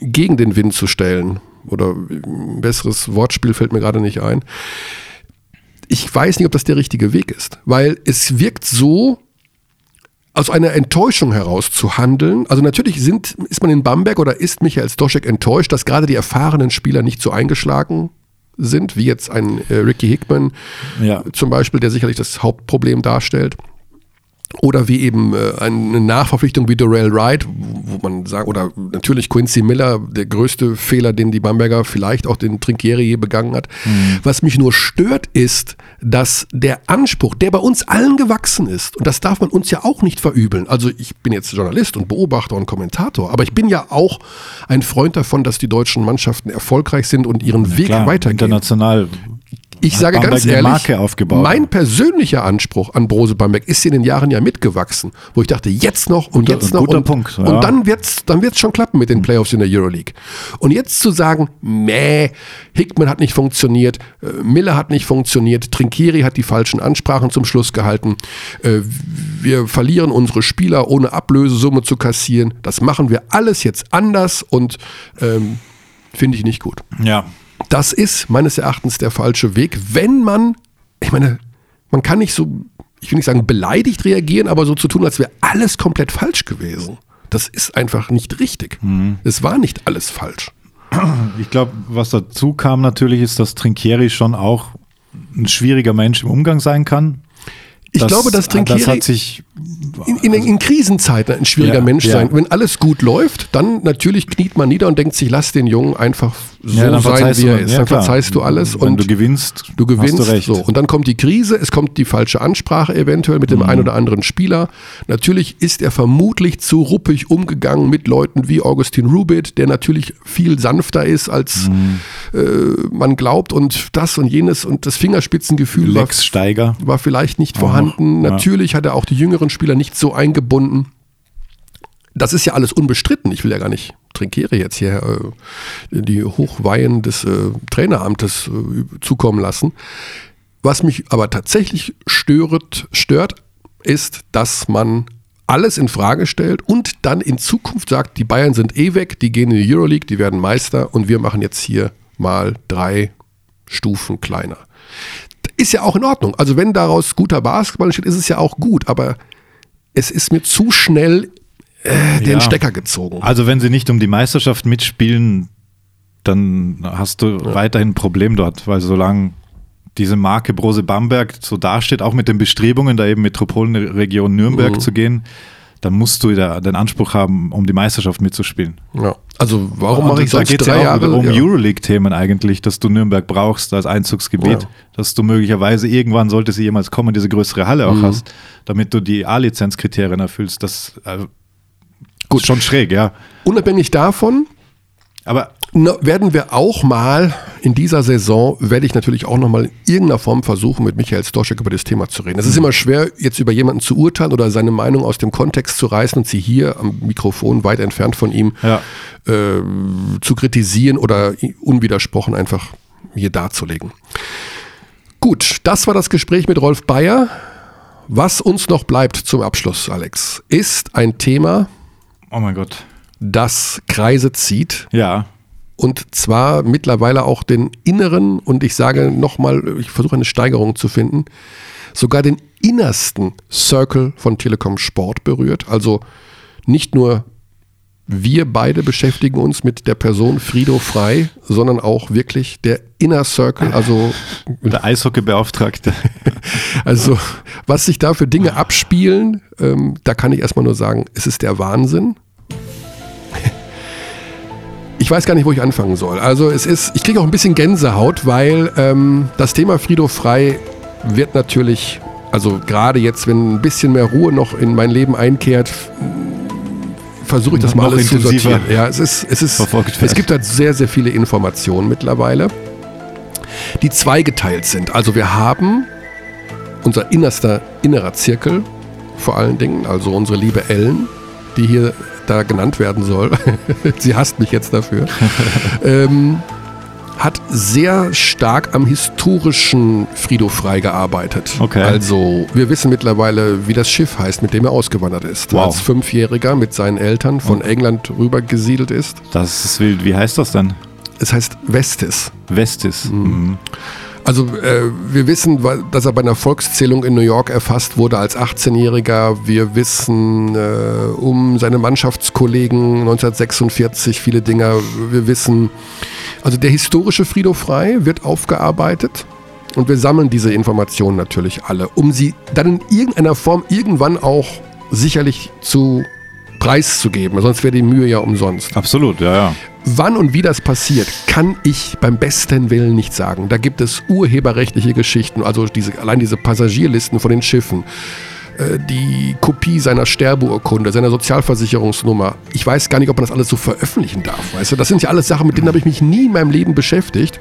gegen den Wind zu stellen, oder ein besseres Wortspiel fällt mir gerade nicht ein. Ich weiß nicht, ob das der richtige Weg ist, weil es wirkt so, aus einer Enttäuschung heraus zu handeln. Also natürlich sind, ist man in Bamberg oder ist Michael Stoschek enttäuscht, dass gerade die erfahrenen Spieler nicht so eingeschlagen sind, wie jetzt ein äh, Ricky Hickman Ja. zum Beispiel, der sicherlich das Hauptproblem darstellt. Oder wie eben äh, eine Nachverpflichtung wie Darrell Wright, wo man sagt, oder natürlich Quincy Miller, der größte Fehler, den die Bamberger vielleicht auch den Trinkieri je begangen hat. Was mich nur stört, ist, dass der Anspruch, der bei uns allen gewachsen ist, und das darf man uns ja auch nicht verübeln. Also ich bin jetzt Journalist und Beobachter und Kommentator, aber ich bin ja auch ein Freund davon, dass die deutschen Mannschaften erfolgreich sind und ihren Weg Klar, weitergehen. international. Ich sage Bamberg ganz ehrlich, mein persönlicher Anspruch an Brose Bamberg ist in den Jahren ja mitgewachsen, wo ich dachte, jetzt noch und jetzt noch und, Punkt, ja. und dann wird's dann wird's schon klappen mit den Playoffs in der Euroleague. Und jetzt zu sagen, meh, Hickman hat nicht funktioniert, äh, Miller hat nicht funktioniert, Trinkieri hat die falschen Ansprachen zum Schluss gehalten, äh, wir verlieren unsere Spieler ohne Ablösesumme zu kassieren, das machen wir alles jetzt anders und ähm, finde ich nicht gut. Ja. Das ist meines Erachtens der falsche Weg, wenn man, ich meine, man kann nicht so, ich will nicht sagen beleidigt reagieren, aber so zu tun, als wäre alles komplett falsch gewesen. Das ist einfach nicht richtig. Es war nicht alles falsch. ich glaube, was dazu kam natürlich, ist, dass Trinkieri schon auch ein schwieriger Mensch im Umgang sein kann. Ich das, glaube, dass Trinkieri das hat sich in, in, in, Krisenzeiten ein schwieriger Ja, Mensch ja. sein. Wenn alles gut läuft, dann natürlich kniet man nieder und denkt sich, lass den Jungen einfach so Ja, sein, wie er ist. ja, dann klar. verzeihst du alles Wenn und du gewinnst, Du gewinnst hast du recht. so. Und dann kommt die Krise, es kommt die falsche Ansprache eventuell mit dem Mhm. einen oder anderen Spieler. Natürlich ist er vermutlich zu ruppig umgegangen mit Leuten wie Augustin Rubit, der natürlich viel sanfter ist, als Mhm. äh, man glaubt und das und jenes und das Fingerspitzengefühl war, war vielleicht nicht vorhanden. ja. Natürlich hat er auch die jüngeren Spieler nicht so eingebunden. Das ist ja alles unbestritten. Ich will ja gar nicht Trinkiere jetzt hier äh, die Hochweihen des äh, Traineramtes äh, zukommen lassen. Was mich aber tatsächlich stört, stört, ist, dass man alles in Frage stellt und dann in Zukunft sagt, die Bayern sind eh weg, die gehen in die Euroleague, die werden Meister und wir machen jetzt hier mal drei Stufen kleiner. Ist ja auch in Ordnung. Also wenn daraus guter Basketball entsteht, ist es ja auch gut, aber es ist mir zu schnell äh, den Ja. Stecker gezogen. Also wenn sie nicht um die Meisterschaft mitspielen, dann hast du weiterhin ein Problem dort, weil solange diese Marke Brose Bamberg so dasteht, auch mit den Bestrebungen, da eben Metropolenregion Nürnberg Mhm. zu gehen, dann musst du da den Anspruch haben, um die Meisterschaft mitzuspielen. Ja. Also warum mache ich da sonst geht's drei ja auch Jahre? um ja. Euroleague-Themen eigentlich, dass du Nürnberg brauchst als Einzugsgebiet, Ja. dass du möglicherweise irgendwann, sollte sie jemals kommen, diese größere Halle auch Mhm. hast, damit du die A-Lizenz-Kriterien erfüllst. Das äh, Gut. ist schon schräg, ja. Unabhängig davon Aber werden wir auch mal in dieser Saison, werde ich natürlich auch noch mal in irgendeiner Form versuchen, mit Michael Stoschek über das Thema zu reden. Es ist immer schwer, jetzt über jemanden zu urteilen oder seine Meinung aus dem Kontext zu reißen und sie hier am Mikrofon weit entfernt von ihm ja. äh, zu kritisieren oder unwidersprochen einfach hier darzulegen. Gut, das war das Gespräch mit Rolf Bayer. Was uns noch bleibt zum Abschluss, Alex, ist ein Thema, Oh mein Gott. das Kreise zieht Ja. Und zwar mittlerweile auch den inneren und ich sage nochmal, ich versuche eine Steigerung zu finden, sogar den innersten Circle von Telekom Sport berührt. Also nicht nur wir beide beschäftigen uns mit der Person Frido Frei, sondern auch wirklich der Inner Circle, also, Der Eishockeybeauftragte. also was sich da für Dinge abspielen, ähm, da kann ich erstmal nur sagen, es ist der Wahnsinn. Ich weiß gar nicht, wo ich anfangen soll. Also es ist, ich kriege auch ein bisschen Gänsehaut, weil ähm, das Thema Frido Frei wird natürlich, also gerade jetzt, wenn ein bisschen mehr Ruhe noch in mein Leben einkehrt, versuche ich das mal alles zu sortieren. Ja, es ist, es ist, es gibt halt sehr, sehr viele Informationen mittlerweile, die zweigeteilt sind. Also wir haben unser innerster, innerer Zirkel, vor allen Dingen, also unsere liebe Ellen, die hier da genannt werden soll. Sie hasst mich jetzt dafür. ähm, hat sehr stark am historischen Frido Frei gearbeitet. Okay. Also wir wissen mittlerweile, wie das Schiff heißt, mit dem er ausgewandert ist. Wow. Als Fünfjähriger mit seinen Eltern von England rüber gesiedelt ist. Das ist wild. Wie heißt das dann? Es heißt Vestis. Vestis. Mhm. Also äh, wir wissen, dass er bei einer Volkszählung in New York erfasst wurde als 18-Jähriger. Wir wissen äh, um seine Mannschaftskollegen 1946 viele Dinge. Wir wissen, also der historische Frido Frei wird aufgearbeitet und wir sammeln diese Informationen natürlich alle, um sie dann in irgendeiner Form irgendwann auch sicherlich zu preiszugeben. Sonst wäre die Mühe ja umsonst. Absolut, ja, ja. Wann und wie das passiert, kann ich beim besten Willen nicht sagen. Da gibt es urheberrechtliche Geschichten, also diese, allein diese Passagierlisten von den Schiffen, äh, die Kopie seiner Sterbeurkunde, seiner Sozialversicherungsnummer. Ich weiß gar nicht, ob man das alles so veröffentlichen darf. Weißt du, das sind ja alles Sachen, mit denen habe ich mich nie in meinem Leben beschäftigt.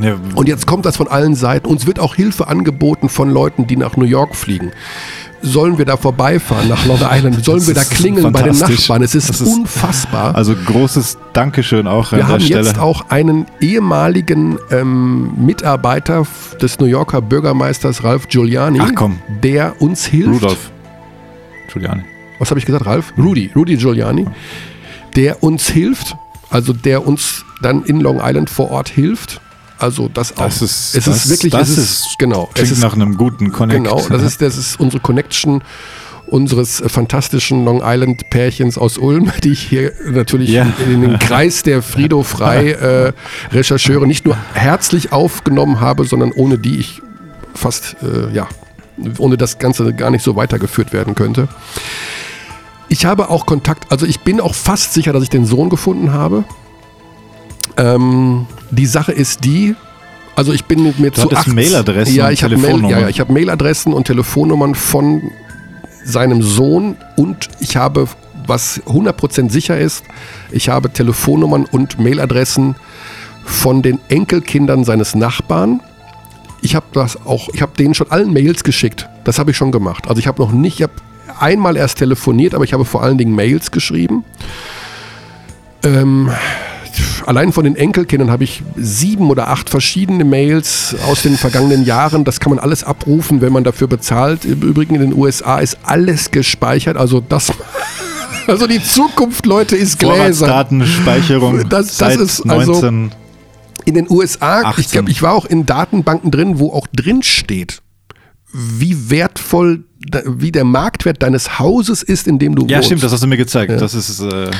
ja Und jetzt kommt das von allen Seiten. Uns wird auch Hilfe angeboten von Leuten, die nach New York fliegen. Sollen wir da vorbeifahren nach Long Island? Sollen Das wir da klingeln bei den. Nachbarn? Es ist, ist- unfassbar. also großes Dankeschön auch Wir an der haben Stelle. jetzt auch einen ehemaligen ähm, Mitarbeiter des New Yorker Bürgermeisters Ralph Giuliani, der uns hilft. Rudolf. Giuliani. Was habe ich gesagt, Ralph? Rudy, Rudy Giuliani, der uns hilft, also der uns dann in Long Island vor Ort hilft. Also das auch. Das ist, es das, ist wirklich, das es ist, genau, es klingt ist nach einem guten Connect. Genau, das ist, das ist unsere Connection. unseres äh, fantastischen Long Island Pärchens aus Ulm, die ich hier natürlich Ja. in den Kreis der Frido Frei äh, Rechercheure nicht nur herzlich aufgenommen habe, sondern ohne die ich fast, äh, ja, ohne das Ganze gar nicht so weitergeführt werden könnte. Ich habe auch Kontakt, also ich bin auch fast sicher, dass ich den Sohn gefunden habe. Ähm, die Sache ist die, also ich bin mit mir zu hattest 18 Mailadressen ja, ich habe Mail, ja, ich habe Mailadressen und Telefonnummern von seinem Sohn und ich habe, was 100% sicher ist, ich habe Telefonnummern und Mailadressen von den Enkelkindern seines Nachbarn. Ich habe das auch, ich habe denen schon allen Mails geschickt. Das habe ich schon gemacht. Also ich habe noch nicht, ich habe einmal erst telefoniert, aber ich habe vor allen Dingen Mails geschrieben. Ähm, allein von den Enkelkindern habe ich sieben oder acht verschiedene Mails aus den vergangenen Jahren. Das kann man alles abrufen, wenn man dafür bezahlt. Im Übrigen in den USA ist alles gespeichert. Also das, also die Zukunft, Leute, ist Gläser. Vorratsdatenspeicherung Das- das ist also- 19. In den USA, ich 18. glaube, ich war auch in Datenbanken drin, wo auch drin steht, wie wertvoll, wie der Marktwert deines Hauses ist, in dem du ja, wohnst. stimmt, das hast du mir gezeigt. Das ist äh,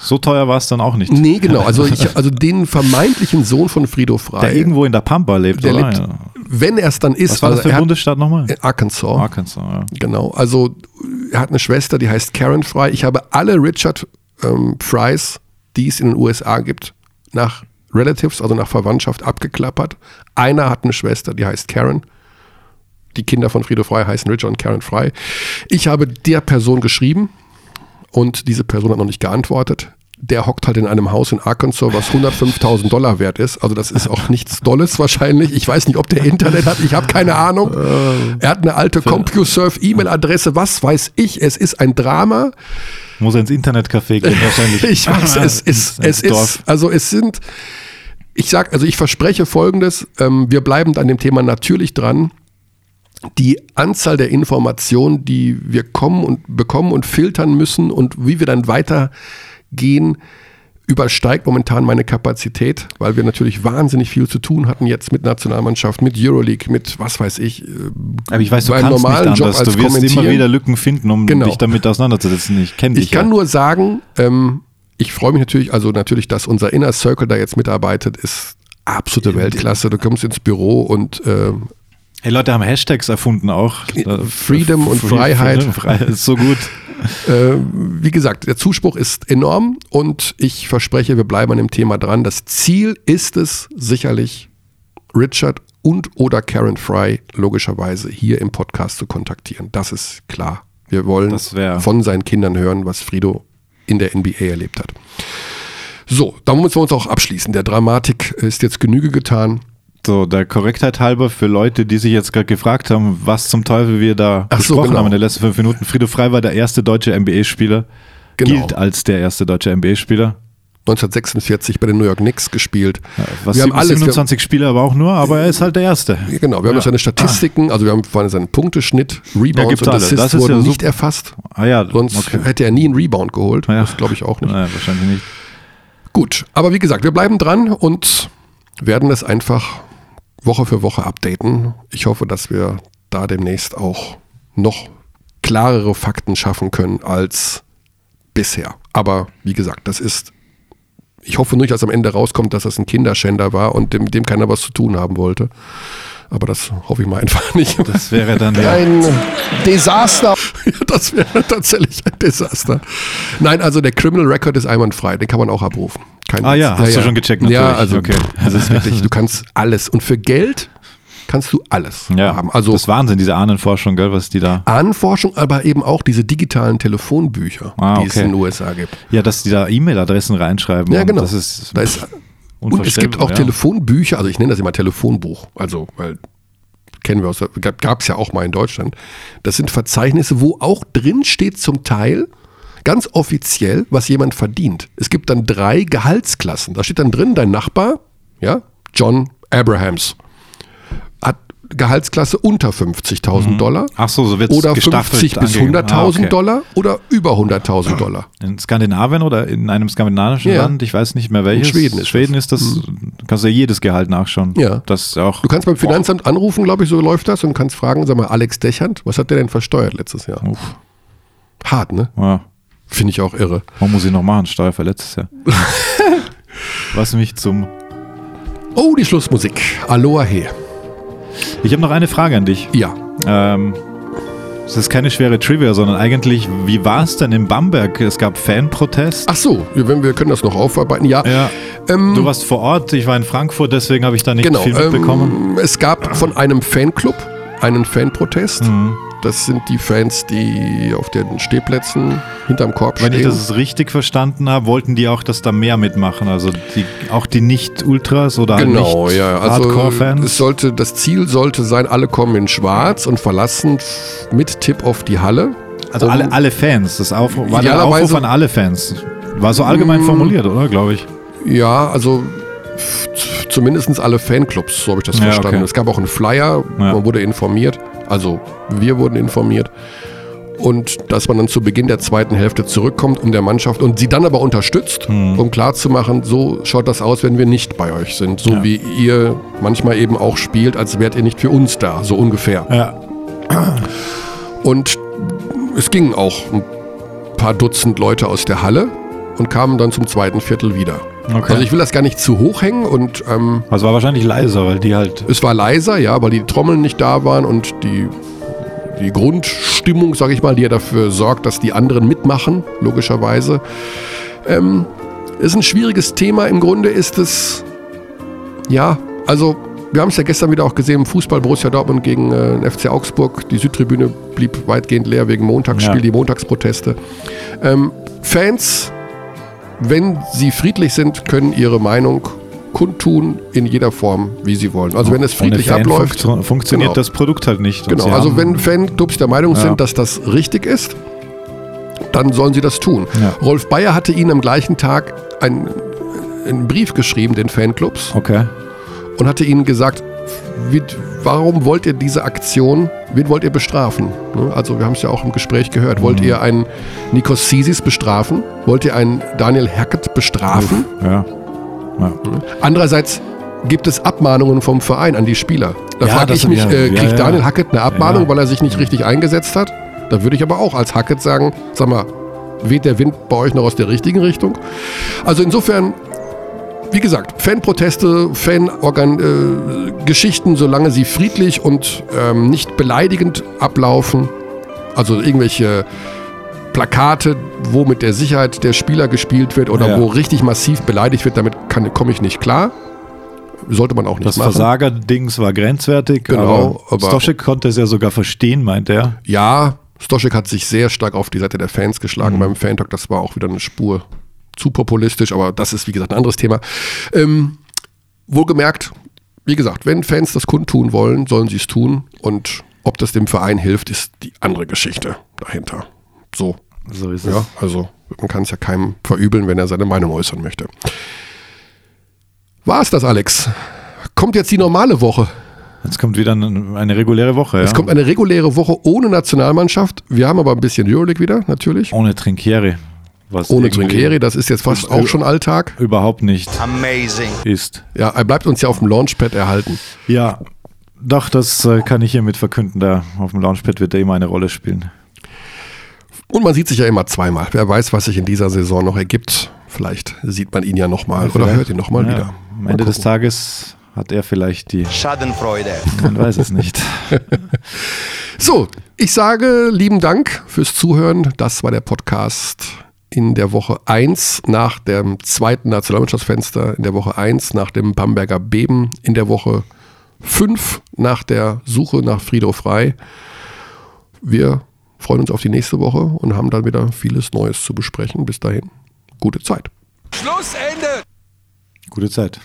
so teuer war es dann auch nicht. Nee, genau. Also, ich, also den vermeintlichen Sohn von Frido Frei. Der irgendwo in der Pampa lebt, der oder? lebt, wenn er es dann ist, Was war das also für er ein Bundesstaat nochmal? in Arkansas. Arkansas, ja. Genau. Also er hat eine Schwester, die heißt Karen Fry. Ich habe alle Richard ähm, Frys, die es in den USA gibt, nach Relatives, also nach Verwandtschaft abgeklappert. Einer hat eine Schwester, die heißt Karen. Die Kinder von Friede Fry heißen Richard und Karen Fry. Ich habe der Person geschrieben und diese Person hat noch nicht geantwortet. Der hockt halt in einem Haus in Arkansas, was 105.000 Dollar wert ist. Also das ist auch nichts Dolles wahrscheinlich. Ich weiß nicht, ob der Internet hat. Ich habe keine Ahnung. Er hat eine alte CompuServe-E-Mail-Adresse. Was weiß ich? Es ist ein Drama. Muss er ins Internetcafé gehen wahrscheinlich. Ich weiß, es ist, es ist, also es sind, ich sag, also ich verspreche Folgendes, ähm, wir bleiben an dem Thema natürlich dran. Die Anzahl der Informationen, die wir kommen und bekommen und filtern müssen und wie wir dann weitergehen, übersteigt momentan meine Kapazität, weil wir natürlich wahnsinnig viel zu tun hatten jetzt mit Nationalmannschaft, mit Euroleague, mit was weiß ich. äh, Aber ich weiß, du kannst nicht normalen Job anders. als Du wirst immer wieder Lücken finden, um Genau. dich damit auseinanderzusetzen. Ich kenne dich Ich kann ja. nur sagen, ähm, ich freue mich natürlich, also natürlich, dass unser Inner Circle da jetzt mitarbeitet, ist absolute Weltklasse. Du kommst ins Büro und äh, Hey, Leute haben Hashtags erfunden auch. Da- Freedom und Free- Freiheit. Freedom, Freiheit ist so gut. äh, wie gesagt, der Zuspruch ist enorm und ich verspreche, wir bleiben an dem Thema dran. Das Ziel ist es sicherlich, Richard und oder Karen Fry logischerweise hier im Podcast zu kontaktieren. Das ist klar. Wir wollen von seinen Kindern hören, was Frido in der NBA erlebt hat. So, da müssen wir uns auch abschließen. Der Dramatik ist jetzt Genüge getan. So, der Korrektheit halber für Leute, die sich jetzt gerade gefragt haben, was zum Teufel wir da Ach so, besprochen genau. haben in den letzten fünf Minuten. Friede Frei war der erste deutsche NBA-Spieler. Genau. Gilt als der erste deutsche NBA-Spieler. 1946 bei den New York Knicks gespielt. Was wir haben alles. Wir, 27 Spieler aber auch nur, aber er ist halt der erste. genau, wir haben Ja. seine Statistiken, also wir haben vor allem seinen Punkteschnitt, Ja, Rebounds gibt's und alle. Assists Das ist wurden ja nicht erfasst. Ah ja, Sonst okay. hätte er nie einen Rebound geholt. Ja. Das glaube ich auch nicht. Naja, wahrscheinlich nicht. Gut, aber wie gesagt, wir bleiben dran und werden es einfach Woche für Woche updaten. Ich hoffe, dass wir da demnächst auch noch klarere Fakten schaffen können als bisher. Aber wie gesagt, das ist. Ich hoffe nicht, dass am Ende rauskommt, dass das ein Kinderschänder war und dem, dem keiner was zu tun haben wollte. Aber das hoffe ich mal einfach nicht. Das wäre dann ja. Ein Desaster. Ja, das wäre tatsächlich ein Desaster. Nein, also der Criminal Record ist einwandfrei, den kann man auch abrufen. Kein Ah Witz. ja, hast du schon gecheckt Ja, natürlich. also Okay. das ist wirklich, du kannst alles. Und für Geld kannst du alles Ja, haben. Also das ist Wahnsinn, diese Ahnenforschung, gell, was die da. Ahnenforschung, aber eben auch diese digitalen Telefonbücher, Ah, die es okay. in den USA gibt. Ja, dass die da E-Mail-Adressen reinschreiben. Ja, und genau. Das ist, Da ist, und es gibt auch ja. Telefonbücher, also ich nenne das immer Telefonbuch, also weil kennen wir aus, gab es ja auch mal in Deutschland. Das sind Verzeichnisse, wo auch drin steht zum Teil ganz offiziell, was jemand verdient. Es gibt dann drei Gehaltsklassen. Da steht dann drin, dein Nachbar, ja, John Abrahams, hat Gehaltsklasse unter 50.000 Dollar. Ach so, so wird's Oder gestaffelt 50 bis angegeben. 100.000 Ah, okay. Dollar oder über 100.000 Dollar. In Skandinavien oder in einem skandinavischen Ja. Land, ich weiß nicht mehr welches. In Schweden ist Schweden das. ist das, kannst du ja jedes Gehalt nachschauen. Ja. Das auch. Du kannst beim Finanzamt anrufen, glaube ich, so läuft das und kannst fragen, sag mal, Alex Dechand, was hat der denn versteuert letztes Jahr? Uff. Hart, ne? Ja, Finde ich auch irre. was muss ich noch machen? Steuer für letztes Jahr. Was mich zum. Oh, die Schlussmusik. Aloha he. Ich habe noch eine Frage an dich. Ja. Ähm, es ist keine schwere Trivia, sondern eigentlich, wie war es denn in Bamberg? Es gab Fanprotest. Ach so, wenn wir können das noch aufarbeiten. Ja, Ja. ähm, Du warst vor Ort, ich war in Frankfurt, deswegen habe ich da nicht genau. viel mitbekommen. Ähm, es gab von einem Fanclub einen Fanprotest. Mhm. Das sind die Fans, die auf den Stehplätzen hinterm Korb Wenn ich stehen. das richtig verstanden habe, wollten die auch, dass da mehr mitmachen. Also die, auch die Nicht-Ultras oder Genau, nicht ja. Also es Hardcore-Fans. sollte, das Ziel sollte sein, alle kommen in Schwarz und verlassen mit Tipp auf die Halle. Also Um- alle, alle Fans. Das Aufruf, war der Aufruf an alle Fans. War so allgemein Mm. formuliert, oder? Glaube ich. Ja, also zumindest alle Fanclubs, so habe ich das Ja, verstanden. okay. Es gab auch einen Flyer, Ja. man wurde informiert, also wir wurden informiert. Und dass man dann zu Beginn der zweiten Hälfte zurückkommt, um der Mannschaft und sie dann aber unterstützt, Hm. um klarzumachen, so schaut das aus, wenn wir nicht bei euch sind. So Ja. wie ihr manchmal eben auch spielt, als wärt ihr nicht für uns da, so ungefähr. Ja. Und es gingen auch ein paar Dutzend Leute aus der Halle und kamen dann zum zweiten Viertel wieder. Okay. Also ich will das gar nicht zu hoch hängen und ähm, Also war wahrscheinlich leiser, weil die halt. es war leiser, ja, weil die Trommeln nicht da waren und die, die Grundstimmung, sage ich mal, die ja dafür sorgt, dass die anderen mitmachen, logischerweise. Ähm, ist ein schwieriges Thema. Im Grunde ist es, ja, also wir haben es ja gestern wieder auch gesehen im Fußball Borussia Dortmund gegen äh, den FC Augsburg. Die Südtribüne blieb weitgehend leer wegen Montagsspiel, Ja. die Montagsproteste. Ähm, Fans, wenn sie friedlich sind, können ihre Meinung kundtun in jeder Form, wie sie wollen. Also wenn es friedlich abläuft, funktio- funktioniert Genau. das Produkt halt nicht. Genau, also wenn Fanclubs der Meinung Ja. sind, dass das richtig ist, dann sollen sie das tun. Ja. Rolf Bayer hatte ihnen am gleichen Tag einen, einen Brief geschrieben, den Fanclubs, Okay. und hatte ihnen gesagt, wie, warum wollt ihr diese Aktion, wen wollt ihr bestrafen? Ne? Also wir haben es ja auch im Gespräch gehört. Mhm. Wollt ihr einen Nikos Sisis bestrafen? Wollt ihr einen Daniel Hackett bestrafen? Ja. ja. Andererseits gibt es Abmahnungen vom Verein an die Spieler. Da Ja, frage ich mich, äh, kriegt ja. Daniel Hackett eine Abmahnung, weil er sich nicht richtig eingesetzt hat? Da würde ich aber auch als Hackett sagen, sag mal, weht der Wind bei euch noch aus der richtigen Richtung? Also insofern, wie gesagt, Fanproteste, Fan-Geschichten, solange sie friedlich und ähm, nicht beleidigend ablaufen, also irgendwelche Plakate, wo mit der Sicherheit der Spieler gespielt wird oder Ja. wo richtig massiv beleidigt wird, damit komme ich nicht klar. Sollte man auch nicht Das machen. Versager-Dings war grenzwertig. Genau, aber aber- Stoschek konnte es ja sogar verstehen, meint er. Ja, Stoschek hat sich sehr stark auf die Seite der Fans geschlagen Mhm. beim Fantalk. Das war auch wieder eine Spur zu populistisch, aber das ist, wie gesagt, ein anderes Thema. Ähm, wohlgemerkt, wie gesagt, wenn Fans das kundtun wollen, sollen sie es tun. Und ob das dem Verein hilft, ist die andere Geschichte dahinter. So, So ist es. ja, also man kann es ja keinem verübeln, wenn er seine Meinung äußern möchte. War es das, Alex? Kommt jetzt die normale Woche? Jetzt kommt wieder eine, eine reguläre Woche. Es ja. kommt eine reguläre Woche ohne Nationalmannschaft. Wir haben aber ein bisschen Euroleague wieder, natürlich. Ohne Trinkieri. Was Ohne Trinkieri, das ist jetzt fast Ist- auch schon Alltag. Überhaupt nicht Amazing. ist. Ja, er bleibt uns ja auf dem Launchpad erhalten. Ja, doch, das äh, kann ich hiermit verkünden. Da auf dem Launchpad wird er immer eine Rolle spielen. Und man sieht sich ja immer zweimal. Wer weiß, was sich in dieser Saison noch ergibt. Vielleicht sieht man ihn ja nochmal oder hört ihn nochmal Ja, wieder. Am Ende des. Tages hat er vielleicht die. Schadenfreude. Man weiß es nicht. So, ich sage lieben Dank fürs Zuhören. Das war der Podcast in der Woche 1 nach dem zweiten Nationalmannschaftsfenster, in der Woche 1 nach dem Bamberger Beben, in der Woche 5 nach der Suche nach Friedhof Frei. Wir freuen uns auf die nächste Woche und haben dann wieder vieles Neues zu besprechen. Bis dahin, gute Zeit. Gute Zeit.